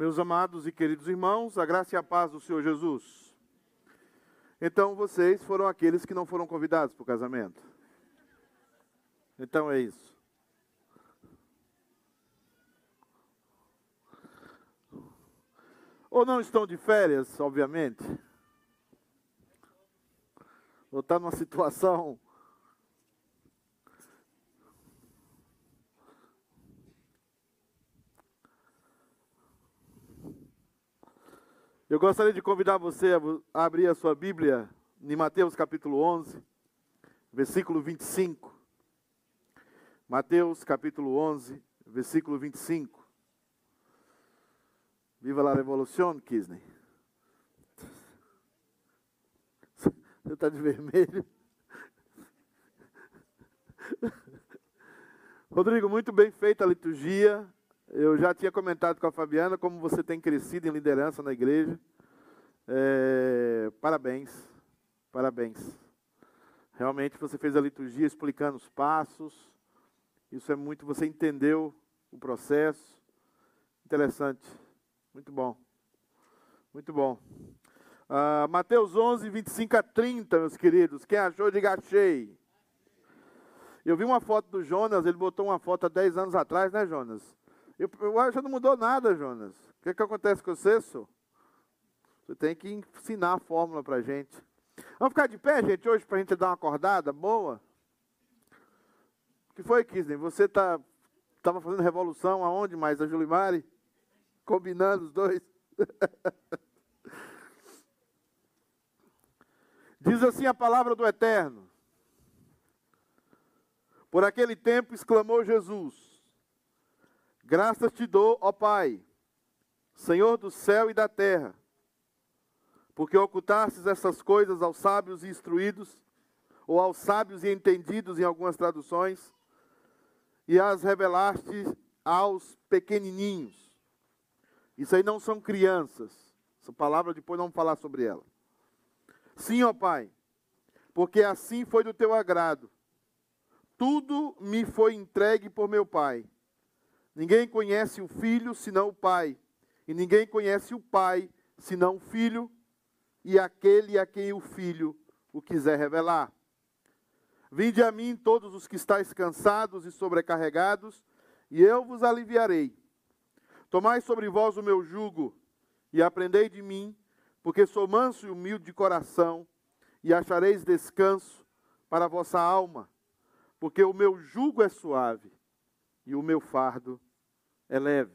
Meus amados e queridos irmãos, a graça e a paz do Senhor Jesus. Então vocês foram aqueles que não foram convidados para o casamento. Então é isso. Ou não estão de férias, obviamente. Ou está numa situação Eu gostaria de convidar você a abrir a sua Bíblia em Mateus capítulo 11, versículo 25. Mateus capítulo 11, versículo 25. Viva la revolução, Kisney. Você está de vermelho. Rodrigo, muito bem feita a liturgia. Eu já tinha comentado com a Fabiana como você tem crescido em liderança na igreja. É, parabéns, parabéns. Realmente você fez a liturgia explicando os passos. Isso é muito, você entendeu o processo. Interessante, muito bom, muito bom. Uh, Mateus 11, 25 a 30, meus queridos. Quem achou, diga achei. Eu vi uma foto do Jonas, ele botou uma foto há 10 anos atrás, né, Jonas? Eu, eu acho que não mudou nada, Jonas. O que, que acontece com você, senhor? Você tem que ensinar a fórmula para gente. Vamos ficar de pé, gente, hoje, para a gente dar uma acordada boa? O que foi, Kisney? Você tá, estava fazendo revolução aonde mais? A Julimari? Combinando os dois? Diz assim a palavra do Eterno. Por aquele tempo exclamou Jesus: Graças te dou, ó Pai, Senhor do céu e da terra, porque ocultastes essas coisas aos sábios e instruídos, ou aos sábios e entendidos em algumas traduções, e as revelaste aos pequenininhos. Isso aí não são crianças. Essa palavra depois vamos falar sobre ela. Sim, ó Pai, porque assim foi do teu agrado. Tudo me foi entregue por meu Pai Ninguém conhece o filho senão o pai, e ninguém conhece o pai senão o filho, e aquele a quem o filho o quiser revelar. Vinde a mim todos os que estáis cansados e sobrecarregados, e eu vos aliviarei. Tomai sobre vós o meu jugo e aprendei de mim, porque sou manso e humilde de coração, e achareis descanso para a vossa alma, porque o meu jugo é suave e o meu fardo é leve.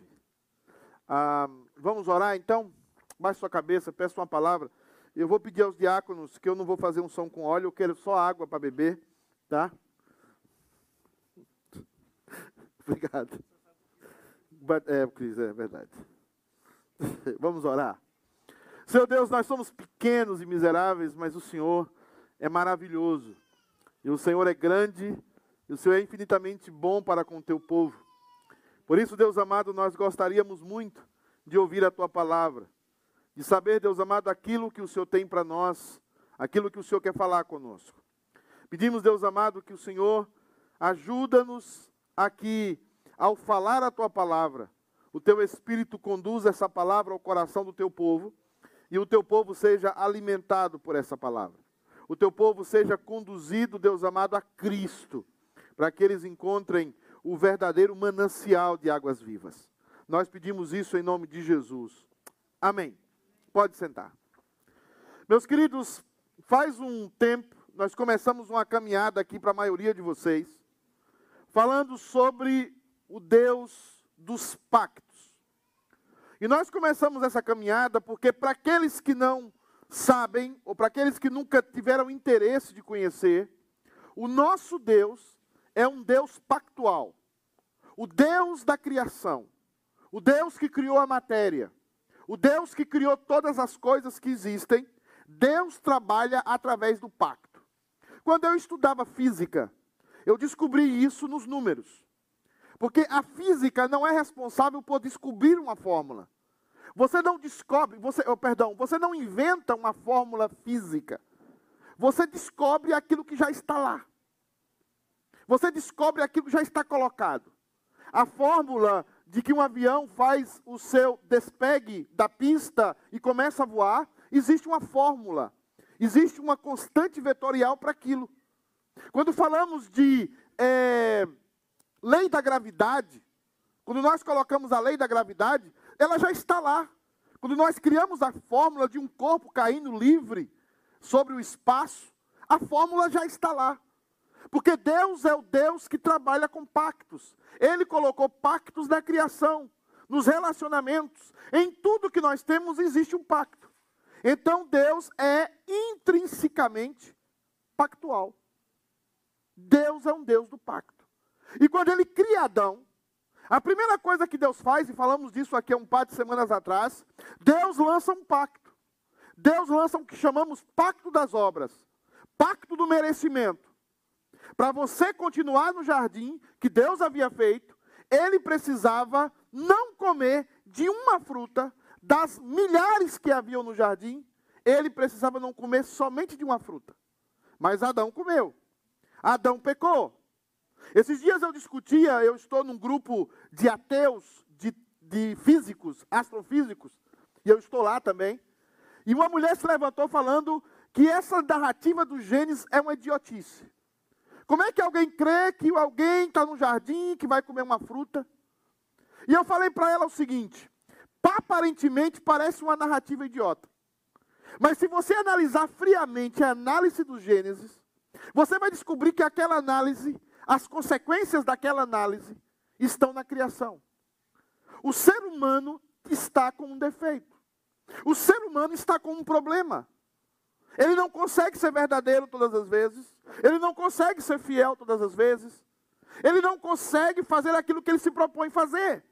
Ah, vamos orar então? Baixe sua cabeça, peça uma palavra. Eu vou pedir aos diáconos que eu não vou fazer um som com óleo, eu quero só água para beber, tá? Obrigado. É, Cris, é verdade. Vamos orar. Senhor Deus, nós somos pequenos e miseráveis, mas o Senhor é maravilhoso. E o Senhor é grande, e o Senhor é infinitamente bom para com o teu povo. Por isso, Deus amado, nós gostaríamos muito de ouvir a tua palavra, de saber, Deus amado, aquilo que o Senhor tem para nós, aquilo que o Senhor quer falar conosco. Pedimos, Deus amado, que o Senhor ajuda-nos aqui ao falar a tua palavra, o teu espírito conduza essa palavra ao coração do teu povo e o teu povo seja alimentado por essa palavra. O teu povo seja conduzido, Deus amado, a Cristo, para que eles encontrem o verdadeiro manancial de águas vivas. Nós pedimos isso em nome de Jesus. Amém. Pode sentar. Meus queridos, faz um tempo nós começamos uma caminhada aqui para a maioria de vocês, falando sobre o Deus dos pactos. E nós começamos essa caminhada porque, para aqueles que não sabem, ou para aqueles que nunca tiveram interesse de conhecer, o nosso Deus é um Deus pactual. O Deus da criação. O Deus que criou a matéria. O Deus que criou todas as coisas que existem. Deus trabalha através do pacto. Quando eu estudava física, eu descobri isso nos números. Porque a física não é responsável por descobrir uma fórmula. Você não descobre, você, oh, perdão, você não inventa uma fórmula física. Você descobre aquilo que já está lá. Você descobre aquilo que já está colocado. A fórmula de que um avião faz o seu despegue da pista e começa a voar, existe uma fórmula, existe uma constante vetorial para aquilo. Quando falamos de é, lei da gravidade, quando nós colocamos a lei da gravidade, ela já está lá. Quando nós criamos a fórmula de um corpo caindo livre sobre o espaço, a fórmula já está lá. Porque Deus é o Deus que trabalha com pactos. Ele colocou pactos na criação, nos relacionamentos. Em tudo que nós temos existe um pacto. Então Deus é intrinsecamente pactual. Deus é um Deus do pacto. E quando ele cria Adão, a primeira coisa que Deus faz, e falamos disso aqui há um par de semanas atrás, Deus lança um pacto. Deus lança o que chamamos pacto das obras, pacto do merecimento. Para você continuar no jardim que Deus havia feito, ele precisava não comer de uma fruta das milhares que haviam no jardim, ele precisava não comer somente de uma fruta. Mas Adão comeu. Adão pecou. Esses dias eu discutia, eu estou num grupo de ateus, de, de físicos, astrofísicos, e eu estou lá também. E uma mulher se levantou falando que essa narrativa do Gênesis é uma idiotice. Como é que alguém crê que alguém está no jardim, que vai comer uma fruta? E eu falei para ela o seguinte: aparentemente parece uma narrativa idiota. Mas se você analisar friamente a análise do Gênesis, você vai descobrir que aquela análise, as consequências daquela análise, estão na criação. O ser humano está com um defeito. O ser humano está com um problema. Ele não consegue ser verdadeiro todas as vezes. Ele não consegue ser fiel todas as vezes. Ele não consegue fazer aquilo que ele se propõe fazer.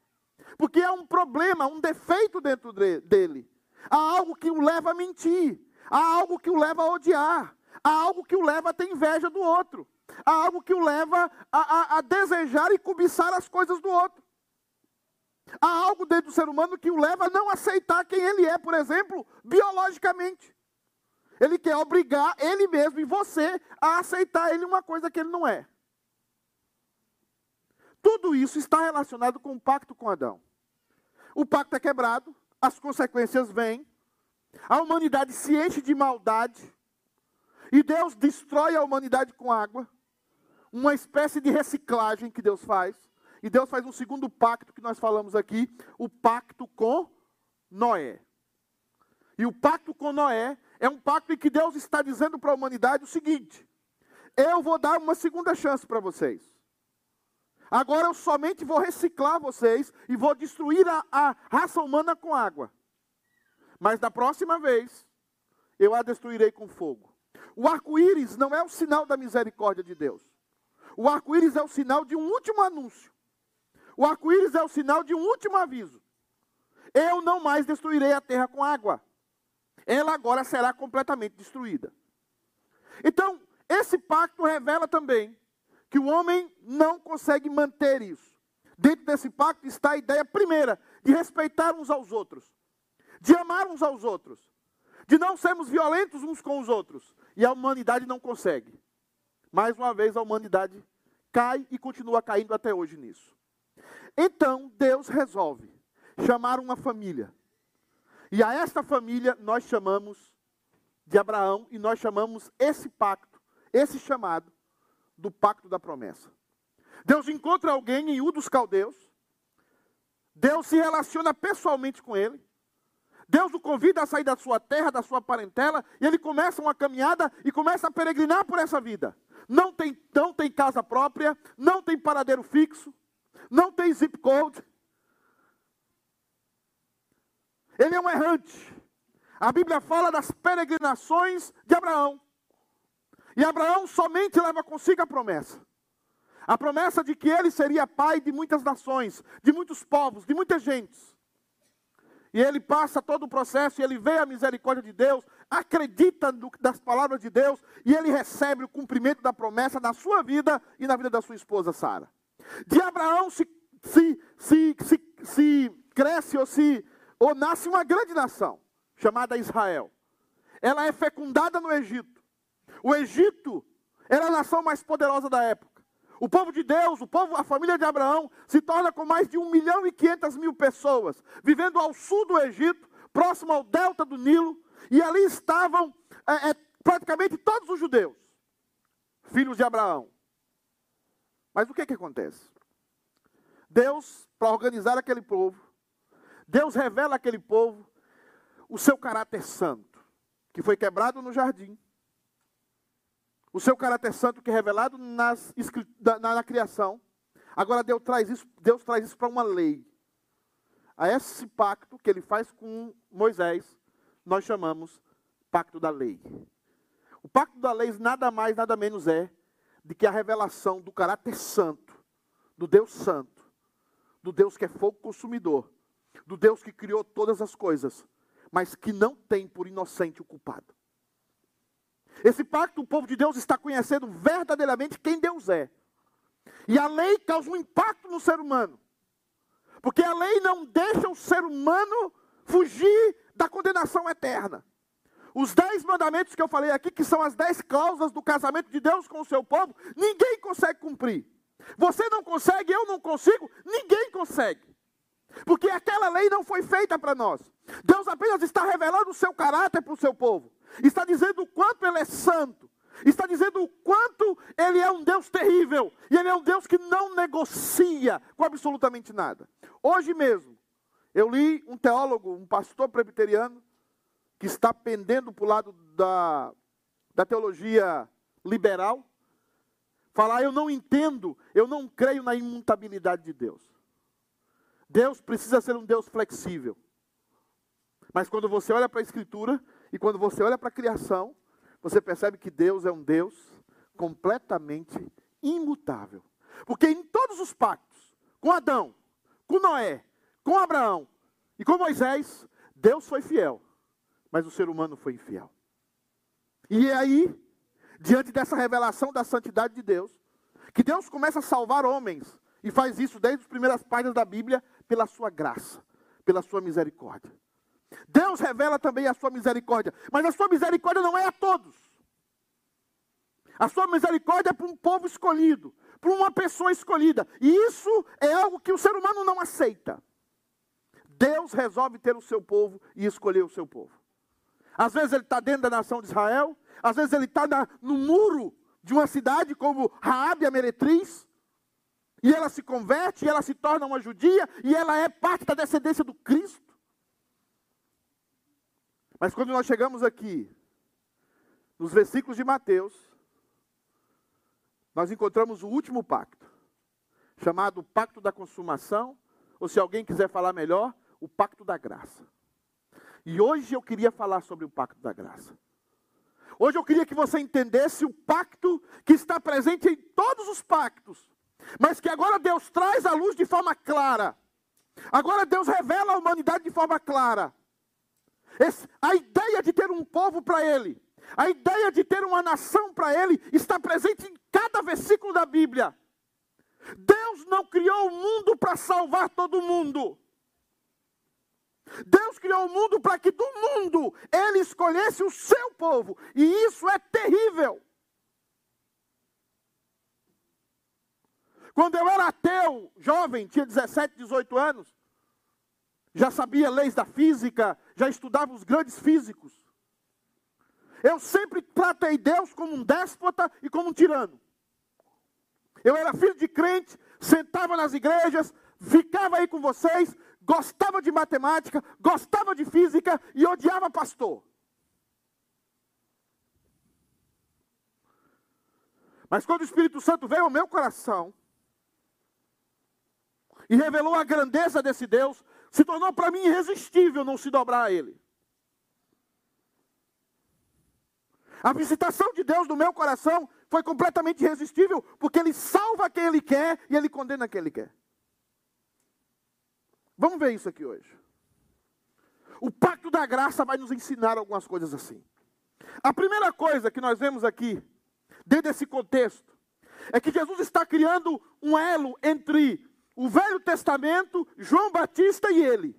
Porque há um problema, um defeito dentro dele. Há algo que o leva a mentir. Há algo que o leva a odiar. Há algo que o leva a ter inveja do outro. Há algo que o leva a, a, a desejar e cobiçar as coisas do outro. Há algo dentro do ser humano que o leva a não aceitar quem ele é, por exemplo, biologicamente. Ele quer obrigar ele mesmo e você a aceitar ele uma coisa que ele não é. Tudo isso está relacionado com o pacto com Adão. O pacto é quebrado, as consequências vêm, a humanidade se enche de maldade, e Deus destrói a humanidade com água, uma espécie de reciclagem que Deus faz. E Deus faz um segundo pacto que nós falamos aqui, o pacto com Noé. E o pacto com Noé é um pacto em que Deus está dizendo para a humanidade o seguinte: eu vou dar uma segunda chance para vocês. Agora eu somente vou reciclar vocês e vou destruir a, a raça humana com água. Mas da próxima vez, eu a destruirei com fogo. O arco-íris não é o sinal da misericórdia de Deus. O arco-íris é o sinal de um último anúncio. O arco-íris é o sinal de um último aviso. Eu não mais destruirei a terra com água ela agora será completamente destruída. Então, esse pacto revela também que o homem não consegue manter isso. Dentro desse pacto está a ideia, primeira, de respeitar uns aos outros, de amar uns aos outros, de não sermos violentos uns com os outros. E a humanidade não consegue. Mais uma vez, a humanidade cai e continua caindo até hoje nisso. Então, Deus resolve chamar uma família e a esta família nós chamamos de Abraão e nós chamamos esse pacto, esse chamado, do pacto da promessa. Deus encontra alguém em U dos Caldeus, Deus se relaciona pessoalmente com ele, Deus o convida a sair da sua terra, da sua parentela, e ele começa uma caminhada e começa a peregrinar por essa vida. Não tem, não tem casa própria, não tem paradeiro fixo, não tem zip code, ele é um errante. A Bíblia fala das peregrinações de Abraão. E Abraão somente leva consigo a promessa. A promessa de que ele seria pai de muitas nações, de muitos povos, de muitas gentes. E ele passa todo o processo, e ele vê a misericórdia de Deus, acredita no, das palavras de Deus, e ele recebe o cumprimento da promessa na sua vida e na vida da sua esposa Sara. De Abraão se, se, se, se, se cresce ou se ou nasce uma grande nação, chamada Israel. Ela é fecundada no Egito. O Egito era a nação mais poderosa da época. O povo de Deus, o povo, a família de Abraão, se torna com mais de 1 milhão e 500 mil pessoas, vivendo ao sul do Egito, próximo ao delta do Nilo, e ali estavam é, é, praticamente todos os judeus, filhos de Abraão. Mas o que, que acontece? Deus, para organizar aquele povo, Deus revela àquele povo o seu caráter santo, que foi quebrado no jardim. O seu caráter santo que é revelado nas, na, na criação. Agora Deus traz isso, Deus traz isso para uma lei. A esse pacto que ele faz com Moisés, nós chamamos pacto da lei. O pacto da lei nada mais, nada menos é de que a revelação do caráter santo, do Deus santo, do Deus que é fogo consumidor, do Deus que criou todas as coisas, mas que não tem por inocente o culpado. Esse pacto, o povo de Deus está conhecendo verdadeiramente quem Deus é. E a lei causa um impacto no ser humano. Porque a lei não deixa o ser humano fugir da condenação eterna. Os dez mandamentos que eu falei aqui, que são as dez cláusulas do casamento de Deus com o seu povo, ninguém consegue cumprir. Você não consegue, eu não consigo, ninguém consegue. Porque aquela lei não foi feita para nós. Deus apenas está revelando o seu caráter para o seu povo. Está dizendo o quanto ele é santo. Está dizendo o quanto ele é um Deus terrível. E ele é um Deus que não negocia com absolutamente nada. Hoje mesmo, eu li um teólogo, um pastor presbiteriano, que está pendendo para o lado da, da teologia liberal, falar: eu não entendo, eu não creio na imutabilidade de Deus. Deus precisa ser um Deus flexível. Mas quando você olha para a Escritura e quando você olha para a criação, você percebe que Deus é um Deus completamente imutável. Porque em todos os pactos, com Adão, com Noé, com Abraão e com Moisés, Deus foi fiel mas o ser humano foi infiel. E é aí, diante dessa revelação da santidade de Deus, que Deus começa a salvar homens, e faz isso desde as primeiras páginas da Bíblia, pela sua graça, pela sua misericórdia. Deus revela também a sua misericórdia, mas a sua misericórdia não é a todos. A sua misericórdia é para um povo escolhido, para uma pessoa escolhida. E isso é algo que o ser humano não aceita. Deus resolve ter o seu povo e escolher o seu povo. Às vezes ele está dentro da nação de Israel, às vezes ele está no muro de uma cidade como Raabe, a meretriz, e ela se converte, e ela se torna uma judia, e ela é parte da descendência do Cristo. Mas quando nós chegamos aqui, nos versículos de Mateus, nós encontramos o último pacto, chamado Pacto da Consumação, ou se alguém quiser falar melhor, o Pacto da Graça. E hoje eu queria falar sobre o pacto da graça. Hoje eu queria que você entendesse o pacto que está presente em todos os pactos, mas que agora Deus traz à luz de forma clara. Agora Deus revela a humanidade de forma clara. Esse, a ideia de ter um povo para Ele, a ideia de ter uma nação para Ele, está presente em cada versículo da Bíblia. Deus não criou o mundo para salvar todo mundo. Deus criou o mundo para que do mundo ele escolhesse o seu povo. E isso é terrível. Quando eu era ateu, jovem, tinha 17, 18 anos, já sabia leis da física, já estudava os grandes físicos. Eu sempre tratei Deus como um déspota e como um tirano. Eu era filho de crente, sentava nas igrejas, ficava aí com vocês, gostava de matemática, gostava de física e odiava pastor. Mas quando o Espírito Santo veio ao meu coração e revelou a grandeza desse Deus, se tornou para mim irresistível não se dobrar a Ele. A visitação de Deus no meu coração foi completamente irresistível, porque Ele salva quem Ele quer e Ele condena quem Ele quer. Vamos ver isso aqui hoje. O pacto da graça vai nos ensinar algumas coisas assim. A primeira coisa que nós vemos aqui, dentro desse contexto, é que Jesus está criando um elo entre o Velho Testamento, João Batista e ele.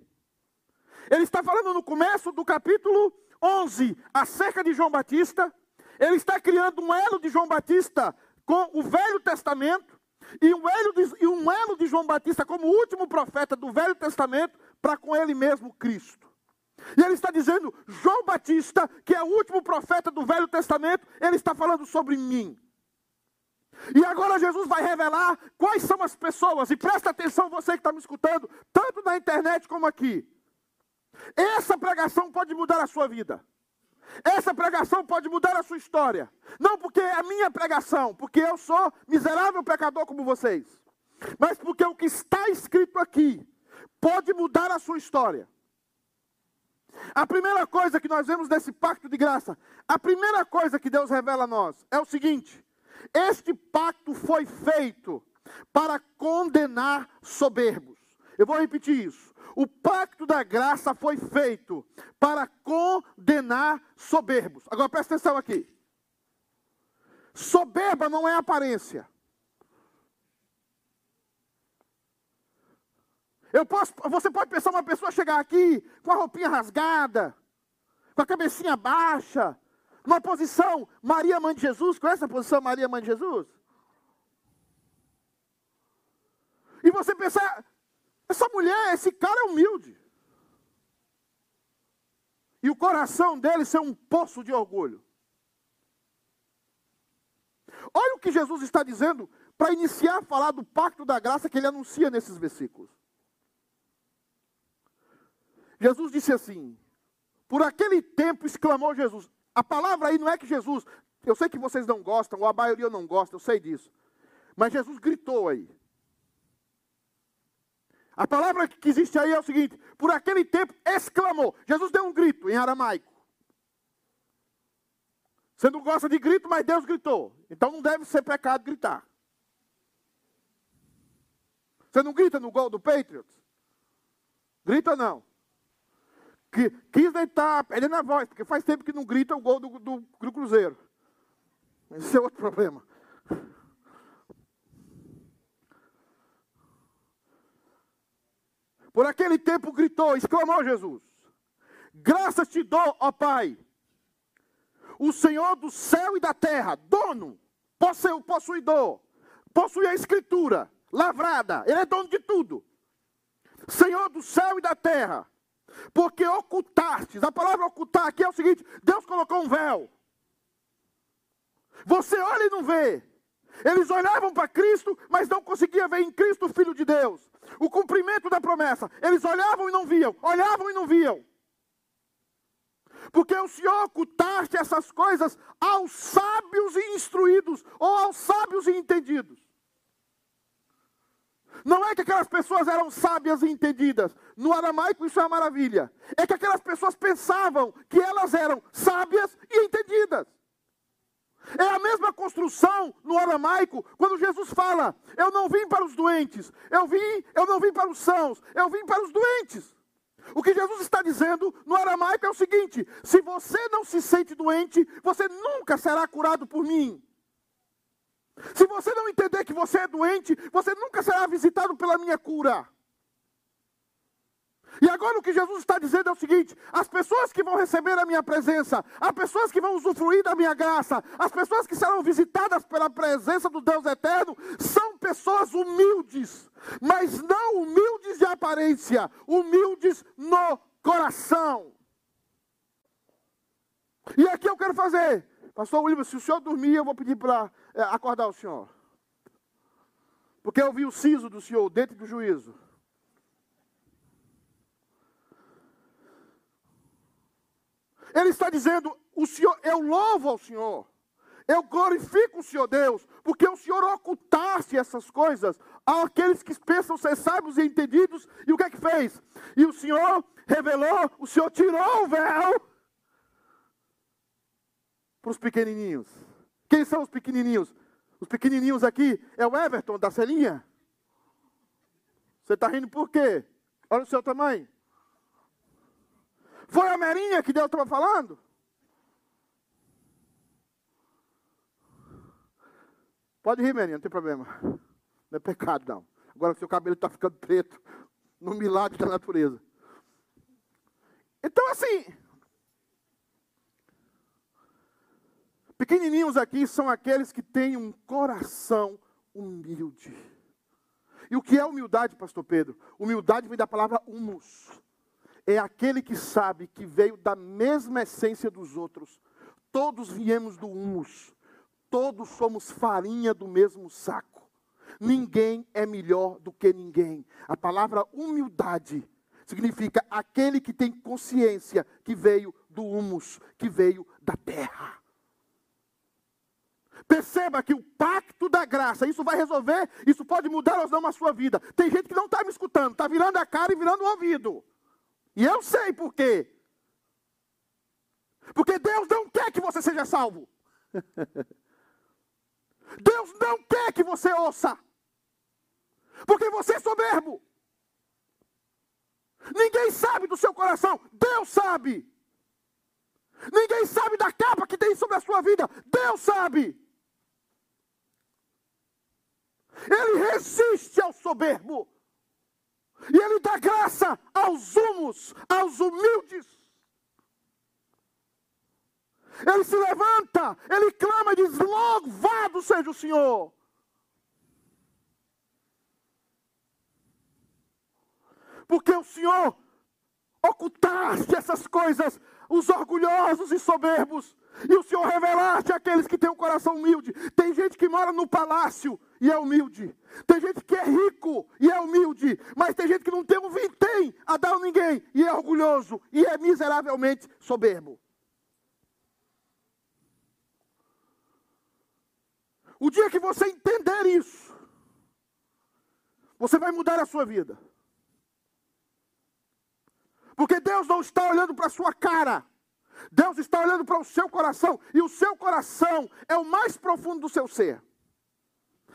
Ele está falando no começo do capítulo 11 acerca de João Batista. Ele está criando um elo de João Batista com o Velho Testamento e um, elo de, e um elo de João Batista como último profeta do Velho Testamento para com ele mesmo Cristo. E ele está dizendo, João Batista, que é o último profeta do Velho Testamento, ele está falando sobre mim. E agora Jesus vai revelar quais são as pessoas, e presta atenção você que está me escutando, tanto na internet como aqui. Essa pregação pode mudar a sua vida. Essa pregação pode mudar a sua história. Não porque é a minha pregação, porque eu sou miserável pecador como vocês. Mas porque o que está escrito aqui pode mudar a sua história. A primeira coisa que nós vemos nesse pacto de graça, a primeira coisa que Deus revela a nós é o seguinte: este pacto foi feito para condenar soberbos. Eu vou repetir isso. O pacto da graça foi feito para condenar soberbos. Agora presta atenção aqui. Soberba não é aparência. Eu posso, você pode pensar uma pessoa chegar aqui com a roupinha rasgada, com a cabecinha baixa, numa posição Maria Mãe de Jesus. Conhece a posição Maria Mãe de Jesus? E você pensar, essa mulher, esse cara é humilde. E o coração dele ser um poço de orgulho. Olha o que Jesus está dizendo para iniciar a falar do pacto da graça que ele anuncia nesses versículos. Jesus disse assim: Por aquele tempo exclamou Jesus. A palavra aí não é que Jesus, eu sei que vocês não gostam, ou a maioria não gosta, eu sei disso. Mas Jesus gritou aí. A palavra que existe aí é o seguinte: por aquele tempo exclamou. Jesus deu um grito em aramaico. Você não gosta de grito, mas Deus gritou. Então não deve ser pecado gritar. Você não grita no gol do Patriots? Grita não. Que, quis deitar, perdendo a voz, porque faz tempo que não grita o gol do, do, do Cruzeiro. Esse é outro problema. Por aquele tempo gritou, exclamou Jesus: Graças te dou, ó Pai, o Senhor do céu e da terra, dono, possuidor, possui a escritura lavrada, ele é dono de tudo. Senhor do céu e da terra, porque ocultastes, a palavra ocultar aqui é o seguinte: Deus colocou um véu. Você olha e não vê. Eles olhavam para Cristo, mas não conseguiam ver em Cristo o Filho de Deus. O cumprimento da promessa. Eles olhavam e não viam, olhavam e não viam. Porque o Senhor ocultaste essas coisas aos sábios e instruídos, ou aos sábios e entendidos. Não é que aquelas pessoas eram sábias e entendidas. No aramaico isso é uma maravilha. É que aquelas pessoas pensavam que elas eram sábias e entendidas. É a mesma construção no aramaico, quando Jesus fala: Eu não vim para os doentes, eu vim, eu não vim para os sãos, eu vim para os doentes. O que Jesus está dizendo no aramaico é o seguinte: se você não se sente doente, você nunca será curado por mim. Se você não entender que você é doente, você nunca será visitado pela minha cura. E agora o que Jesus está dizendo é o seguinte: as pessoas que vão receber a minha presença, as pessoas que vão usufruir da minha graça, as pessoas que serão visitadas pela presença do Deus eterno, são pessoas humildes, mas não humildes de aparência, humildes no coração. E aqui eu quero fazer, Pastor William, se o senhor dormir, eu vou pedir para é, acordar o senhor. Porque eu vi o siso do senhor dentro do juízo. Ele está dizendo: o Senhor, eu louvo ao Senhor, eu glorifico o Senhor Deus, porque o Senhor ocultasse essas coisas àqueles que pensam ser sábios e entendidos, e o que é que fez? E o Senhor revelou, o Senhor tirou o véu para os pequenininhos. Quem são os pequenininhos? Os pequenininhos aqui é o Everton da Celinha. Você está rindo por quê? Olha o seu tamanho. Foi a Merinha que Deus estava falando? Pode rir, Merinha, não tem problema. Não é pecado, não. Agora o seu cabelo está ficando preto. No milagre da natureza. Então, assim. Pequenininhos aqui são aqueles que têm um coração humilde. E o que é humildade, pastor Pedro? Humildade vem da palavra humus. É aquele que sabe que veio da mesma essência dos outros. Todos viemos do humus. Todos somos farinha do mesmo saco. Ninguém é melhor do que ninguém. A palavra humildade significa aquele que tem consciência que veio do humus, que veio da terra. Perceba que o pacto da graça, isso vai resolver, isso pode mudar ou não a sua vida. Tem gente que não está me escutando, está virando a cara e virando o ouvido. E eu sei por quê. Porque Deus não quer que você seja salvo. Deus não quer que você ouça. Porque você é soberbo. Ninguém sabe do seu coração, Deus sabe. Ninguém sabe da capa que tem sobre a sua vida, Deus sabe. Ele resiste ao soberbo. E ele dá graça aos humos, aos humildes. Ele se levanta, ele clama e diz: Louvado seja o Senhor. Porque o Senhor ocultaste essas coisas, os orgulhosos e soberbos, e o Senhor revelaste aqueles que têm um coração humilde. Tem gente que mora no palácio e é humilde. Tem gente que é rico e é humilde. Mas tem gente que não tem um vintém a dar a ninguém e é orgulhoso e é miseravelmente soberbo. O dia que você entender isso, você vai mudar a sua vida. Porque Deus não está olhando para a sua cara. Deus está olhando para o seu coração. E o seu coração é o mais profundo do seu ser.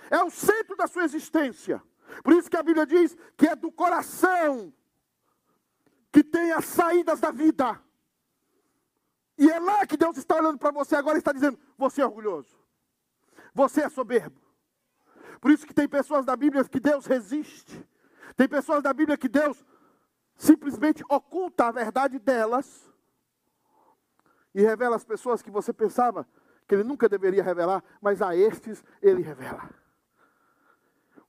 É o centro da sua existência. Por isso que a Bíblia diz que é do coração que tem as saídas da vida. E é lá que Deus está olhando para você agora e está dizendo: você é orgulhoso. Você é soberbo. Por isso que tem pessoas da Bíblia que Deus resiste. Tem pessoas da Bíblia que Deus simplesmente oculta a verdade delas e revela as pessoas que você pensava que ele nunca deveria revelar, mas a estes ele revela.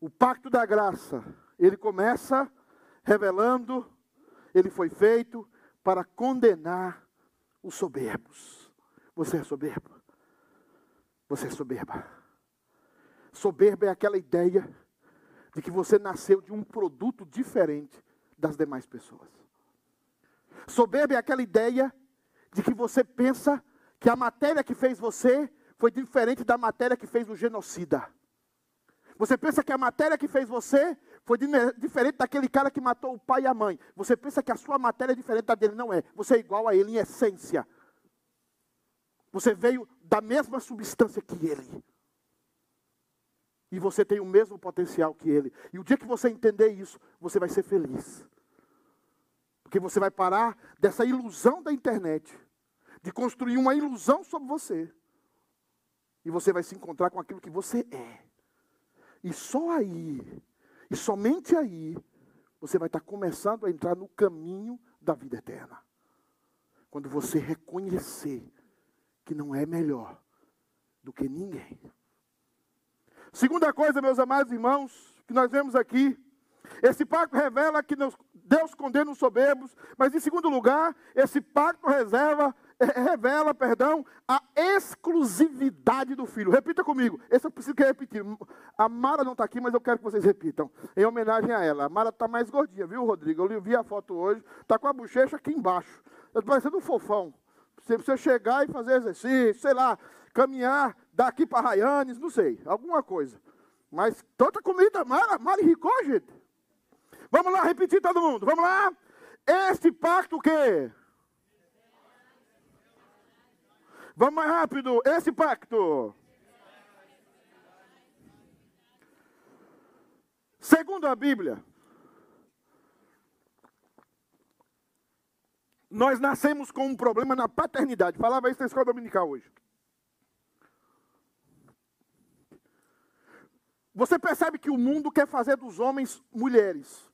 O pacto da graça, ele começa revelando, ele foi feito para condenar os soberbos. Você é soberbo? Você é soberba. Soberba é aquela ideia de que você nasceu de um produto diferente das demais pessoas. Soberba é aquela ideia de que você pensa que a matéria que fez você foi diferente da matéria que fez o genocida. Você pensa que a matéria que fez você foi diferente daquele cara que matou o pai e a mãe. Você pensa que a sua matéria é diferente da dele. Não é. Você é igual a ele em essência. Você veio da mesma substância que ele. E você tem o mesmo potencial que ele. E o dia que você entender isso, você vai ser feliz. Porque você vai parar dessa ilusão da internet, de construir uma ilusão sobre você. E você vai se encontrar com aquilo que você é. E só aí, e somente aí, você vai estar começando a entrar no caminho da vida eterna. Quando você reconhecer que não é melhor do que ninguém. Segunda coisa, meus amados irmãos, que nós vemos aqui, esse pacto revela que Deus condena os soberbos, mas em segundo lugar, esse pacto reserva, é, revela, perdão, a exclusividade do filho. Repita comigo, esse eu preciso que repetir. A Mara não está aqui, mas eu quero que vocês repitam, em homenagem a ela. A Mara está mais gordinha, viu, Rodrigo? Eu vi a foto hoje, está com a bochecha aqui embaixo. Está parecendo um fofão. Você precisa chegar e fazer exercício, sei lá, caminhar daqui para Raianes, não sei, alguma coisa. Mas tanta comida, Mara, Mara enricou, gente. Vamos lá, repetir todo mundo. Vamos lá. Este pacto o quê? Vamos mais rápido. Esse pacto. Segundo a Bíblia, nós nascemos com um problema na paternidade. Falava isso na escola dominical hoje. Você percebe que o mundo quer fazer dos homens mulheres.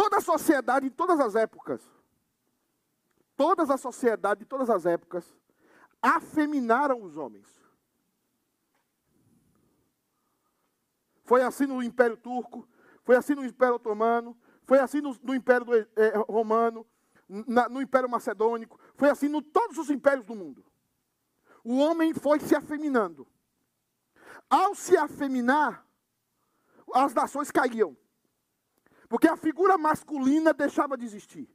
Toda a sociedade, em todas as épocas, todas as sociedades, em todas as épocas, afeminaram os homens. Foi assim no Império Turco, foi assim no Império Otomano, foi assim no, no Império do, é, Romano, na, no Império Macedônico, foi assim em todos os impérios do mundo. O homem foi se afeminando. Ao se afeminar, as nações caíam. Porque a figura masculina deixava de existir.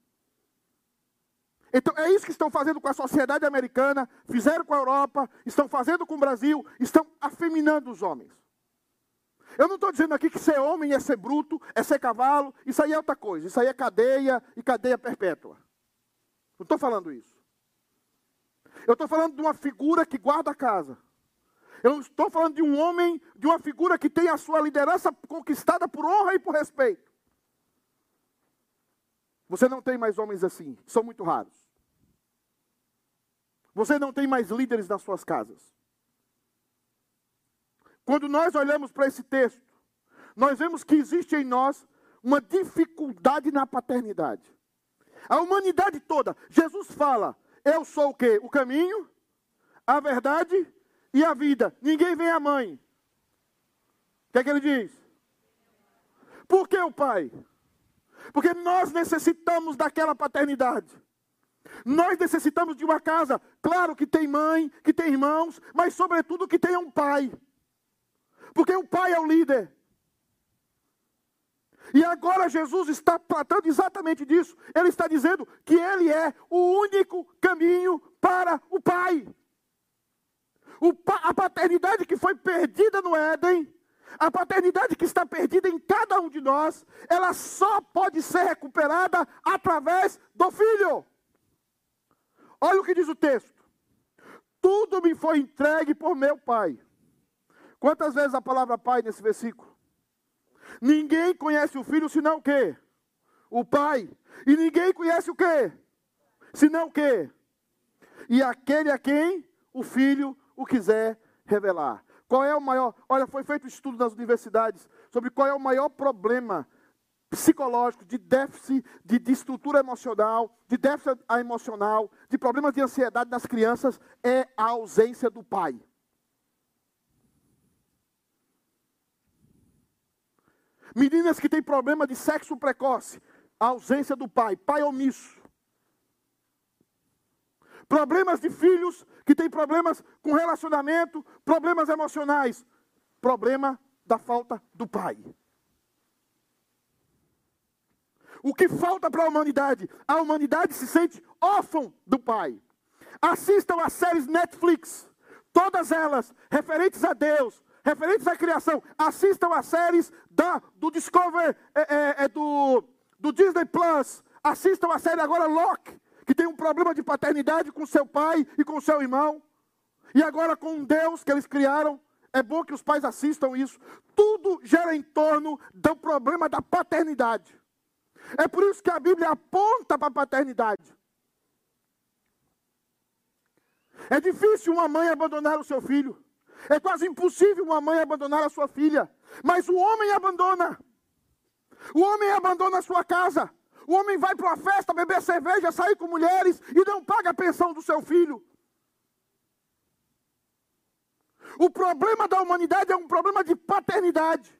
Então é isso que estão fazendo com a sociedade americana, fizeram com a Europa, estão fazendo com o Brasil, estão afeminando os homens. Eu não estou dizendo aqui que ser homem é ser bruto, é ser cavalo, isso aí é outra coisa, isso aí é cadeia e cadeia perpétua. Não estou falando isso. Eu estou falando de uma figura que guarda a casa. Eu não estou falando de um homem, de uma figura que tem a sua liderança conquistada por honra e por respeito. Você não tem mais homens assim, são muito raros. Você não tem mais líderes nas suas casas. Quando nós olhamos para esse texto, nós vemos que existe em nós uma dificuldade na paternidade. A humanidade toda, Jesus fala: Eu sou o quê? O caminho, a verdade e a vida. Ninguém vem à mãe. O que é que ele diz? Por que o pai? Porque nós necessitamos daquela paternidade. Nós necessitamos de uma casa, claro que tem mãe, que tem irmãos, mas sobretudo que tenha um pai. Porque o pai é o líder. E agora Jesus está tratando exatamente disso. Ele está dizendo que ele é o único caminho para o pai. O pa a paternidade que foi perdida no Éden, a paternidade que está perdida em cada um de nós, ela só pode ser recuperada através do filho. Olha o que diz o texto. Tudo me foi entregue por meu pai. Quantas vezes a palavra pai nesse versículo? Ninguém conhece o filho senão o quê? O pai. E ninguém conhece o quê? Senão o quê? E aquele a quem o filho o quiser revelar. Qual é o maior? Olha, foi feito um estudo nas universidades sobre qual é o maior problema psicológico, de déficit de, de, estrutura emocional, de déficit emocional, de problemas de ansiedade nas crianças, é a ausência do pai. Meninas que têm problema de sexo precoce, a ausência do pai, pai omisso. Problemas de filhos que têm problemas com relacionamento, problemas emocionais, problema da falta do pai. O que falta para a humanidade? A humanidade se sente órfão do Pai. Assistam às séries Netflix, todas elas referentes a Deus, referentes à criação. Assistam às séries da, do Discover, é, é, é do, do Disney Plus. Assistam a série agora Loki, que tem um problema de paternidade com seu pai e com seu irmão. E agora com Deus que eles criaram. É bom que os pais assistam isso. Tudo gera em torno do problema da paternidade. É por isso que a Bíblia aponta para a paternidade. É difícil uma mãe abandonar o seu filho. É quase impossível uma mãe abandonar a sua filha. Mas o homem abandona. O homem abandona a sua casa. O homem vai para uma festa, beber cerveja, sair com mulheres e não paga a pensão do seu filho. O problema da humanidade é um problema de paternidade.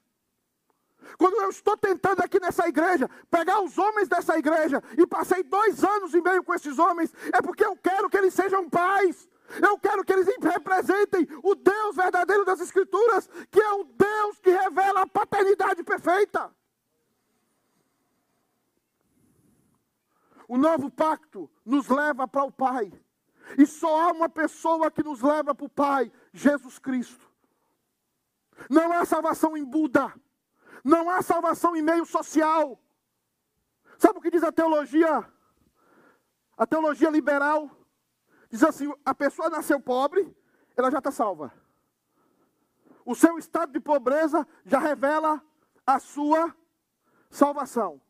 Quando eu estou tentando aqui nessa igreja, pegar os homens dessa igreja, e passei dois anos e meio com esses homens, é porque eu quero que eles sejam pais. Eu quero que eles representem o Deus verdadeiro das Escrituras, que é o Deus que revela a paternidade perfeita. O novo pacto nos leva para o Pai. E só há uma pessoa que nos leva para o Pai: Jesus Cristo. Não há salvação em Buda. Não há salvação em meio social. Sabe o que diz a teologia? A teologia liberal diz assim: a pessoa nasceu pobre, ela já está salva. O seu estado de pobreza já revela a sua salvação.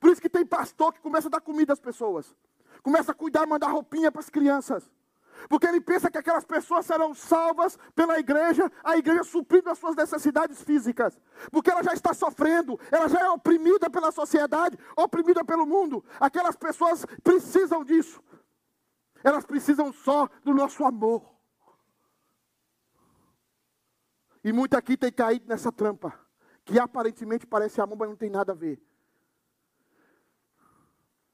Por isso que tem pastor que começa a dar comida às pessoas, começa a cuidar, mandar roupinha para as crianças. Porque ele pensa que aquelas pessoas serão salvas pela igreja, a igreja suprindo as suas necessidades físicas. Porque ela já está sofrendo, ela já é oprimida pela sociedade, oprimida pelo mundo. Aquelas pessoas precisam disso. Elas precisam só do nosso amor. E muito aqui tem caído nessa trampa. que aparentemente parece amor, mas não tem nada a ver.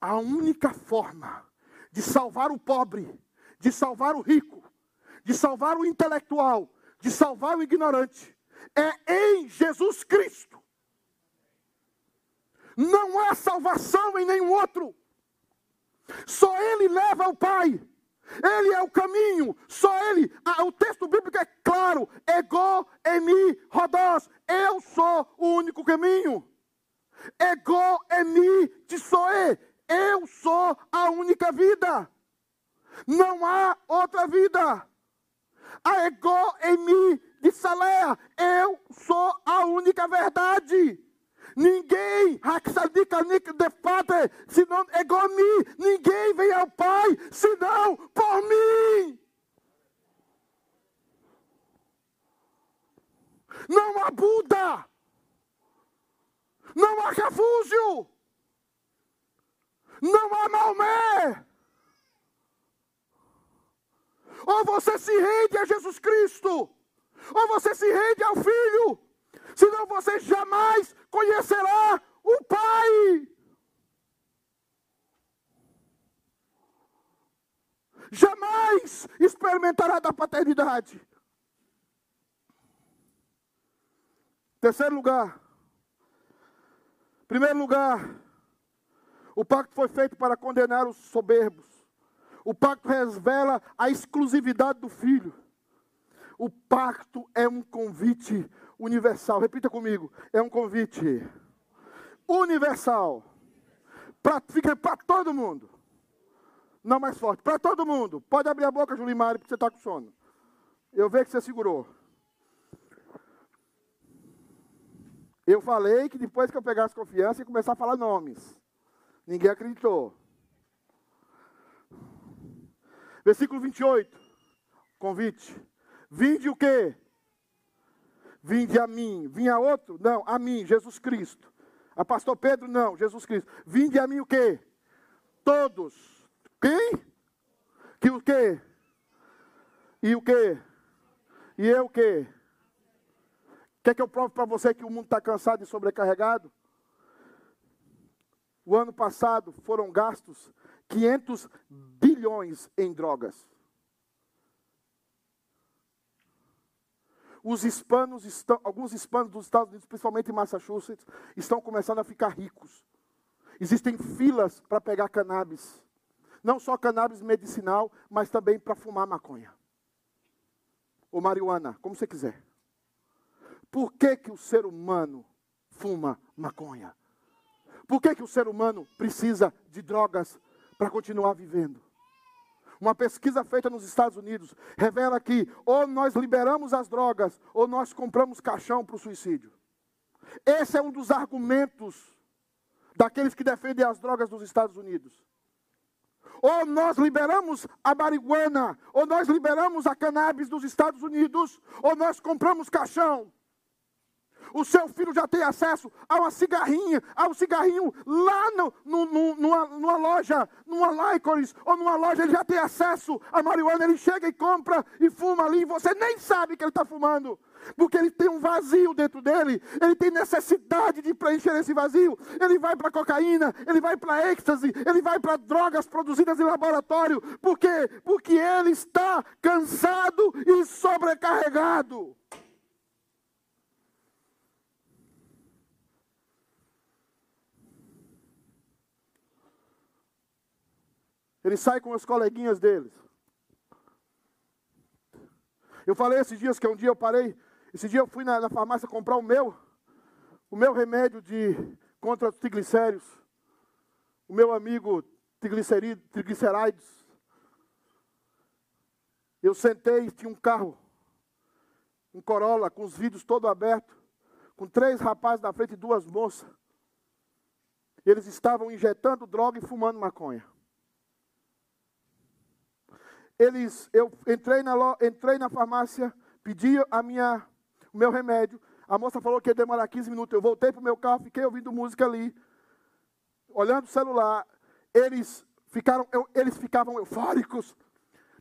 A única forma de salvar o pobre, de salvar o rico, de salvar o intelectual, de salvar o ignorante, é em Jesus Cristo. Não há salvação em nenhum outro. Só Ele leva ao Pai. Ele é o caminho, só Ele. Ah, o texto bíblico é claro: ego emi rodós. Eu sou o único caminho. Ego emi tisoe. Eu sou a única vida. Não há outra vida. A ego emi de Salea. Eu sou a única verdade. Ninguém, de Padre, senão igual a mim. Ninguém vem ao Pai, senão por mim. Não há Buda. Não há Refúgio. Não há Maomé. Ou você se rende a Jesus Cristo, ou você se rende ao Filho senão você jamais conhecerá o Pai. Jamais experimentará da paternidade. Terceiro lugar. Primeiro lugar, o pacto foi feito para condenar os soberbos. O pacto revela a exclusividade do filho. O pacto é um convite universal. Repita comigo. É um convite universal. Pra, fica para todo mundo. Não mais forte. Para todo mundo. Pode abrir a boca, Julimari, porque você está com sono. Eu vejo que você segurou. Eu falei que depois que eu pegasse confiança, ia começar a falar nomes. Ninguém acreditou. Versículo 28. Convite. Vinde o quê? Vinde a mim. Vinha outro? Não, a mim, Jesus Cristo. A pastor Pedro? Não, Jesus Cristo. Vinde a mim o quê? Todos. Quem? Que o quê? E o quê? E eu o quê? Quer que eu prove para você que o mundo está cansado e sobrecarregado? O ano passado foram gastos 500 bilhões em drogas. os hispanos estão, alguns hispanos dos Estados Unidos, principalmente em Massachusetts, estão começando a ficar ricos. Existem filas para pegar cannabis. Não só cannabis medicinal, mas também para fumar maconha. Ou marihuana, como você quiser. Por que, que o ser humano fuma maconha? Por que, que o ser humano precisa de drogas para continuar vivendo? Uma pesquisa feita nos Estados Unidos revela que ou nós liberamos as drogas ou nós compramos caixão para o suicídio. Esse é um dos argumentos daqueles que defendem as drogas nos Estados Unidos. Ou nós liberamos a marihuana, ou nós liberamos a cannabis dos Estados Unidos, ou nós compramos caixão o seu filho já tem acesso a uma cigarrinha, a um cigarrinho lá no, no, no, numa, numa, loja, numa Licorice ou numa loja, ele já tem acesso a marihuana, ele chega e compra e fuma ali, e você nem sabe que ele está fumando. Porque ele tem um vazio dentro dele, ele tem necessidade de preencher esse vazio. Ele vai para cocaína, ele vai para êxtase, ele vai para drogas produzidas em laboratório. Por quê? Porque ele está cansado e sobrecarregado. Ele sai com os coleguinhas deles. Eu falei esses dias que um dia eu parei, esse dia eu fui na, na farmácia comprar o meu, o meu remédio de contra os triglicéridos, o meu amigo triglicerídeos. Eu sentei e tinha um carro, um Corolla, com os vidros todo abertos, com três rapazes na frente e duas moças. Eles estavam injetando droga e fumando maconha eles, eu entrei na, entrei na farmácia, pedi a minha, o meu remédio. A moça falou que ia demorar 15 minutos. Eu voltei para o meu carro, fiquei ouvindo música ali, olhando o celular. Eles ficaram, eu, eles ficavam eufóricos.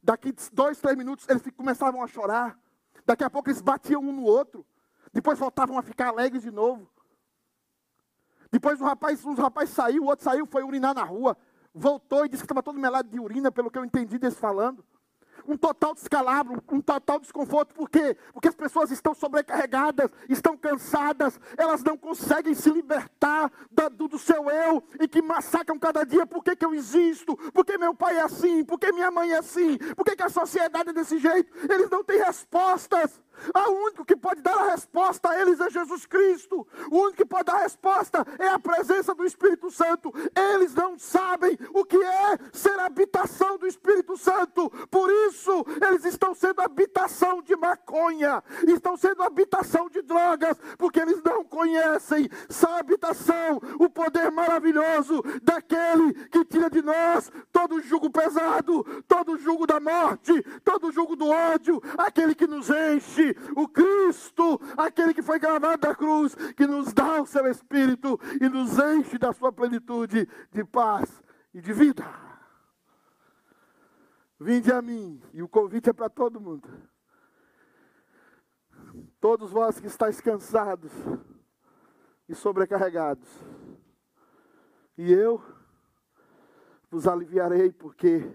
Daqui dois, três minutos, eles começavam a chorar. Daqui a pouco eles batiam um no outro. Depois voltavam a ficar alegres de novo. Depois um rapaz, um rapaz saiu, o outro saiu, foi urinar na rua. Voltou e disse que estava todo melado de urina, pelo que eu entendi deles falando um total descalabro, um total desconforto. Por quê? Porque as pessoas estão sobrecarregadas, estão cansadas, elas não conseguem se libertar do, do seu eu e que massacram cada dia. Por que, que eu existo? Por que meu pai é assim? Por que minha mãe é assim? Por que, que a sociedade é desse jeito? Eles não têm respostas. O único que pode dar a resposta a eles é Jesus Cristo. O único que pode dar a resposta é a presença do Espírito Santo. Eles não sabem o que é ser habitação do Espírito Santo. Por isso, eles estão sendo habitação de maconha, estão sendo habitação de drogas, porque eles não conhecem essa habitação, o poder maravilhoso daquele que tira de nós todo o jugo pesado, todo o jugo da morte, todo o jugo do ódio, aquele que nos enche o Cristo, aquele que foi gravado na cruz, que nos dá o seu Espírito e nos enche da sua plenitude de paz e de vida. Vinde a mim, e o convite é para todo mundo. Todos vós que estáis cansados e sobrecarregados, e eu vos aliviarei, porque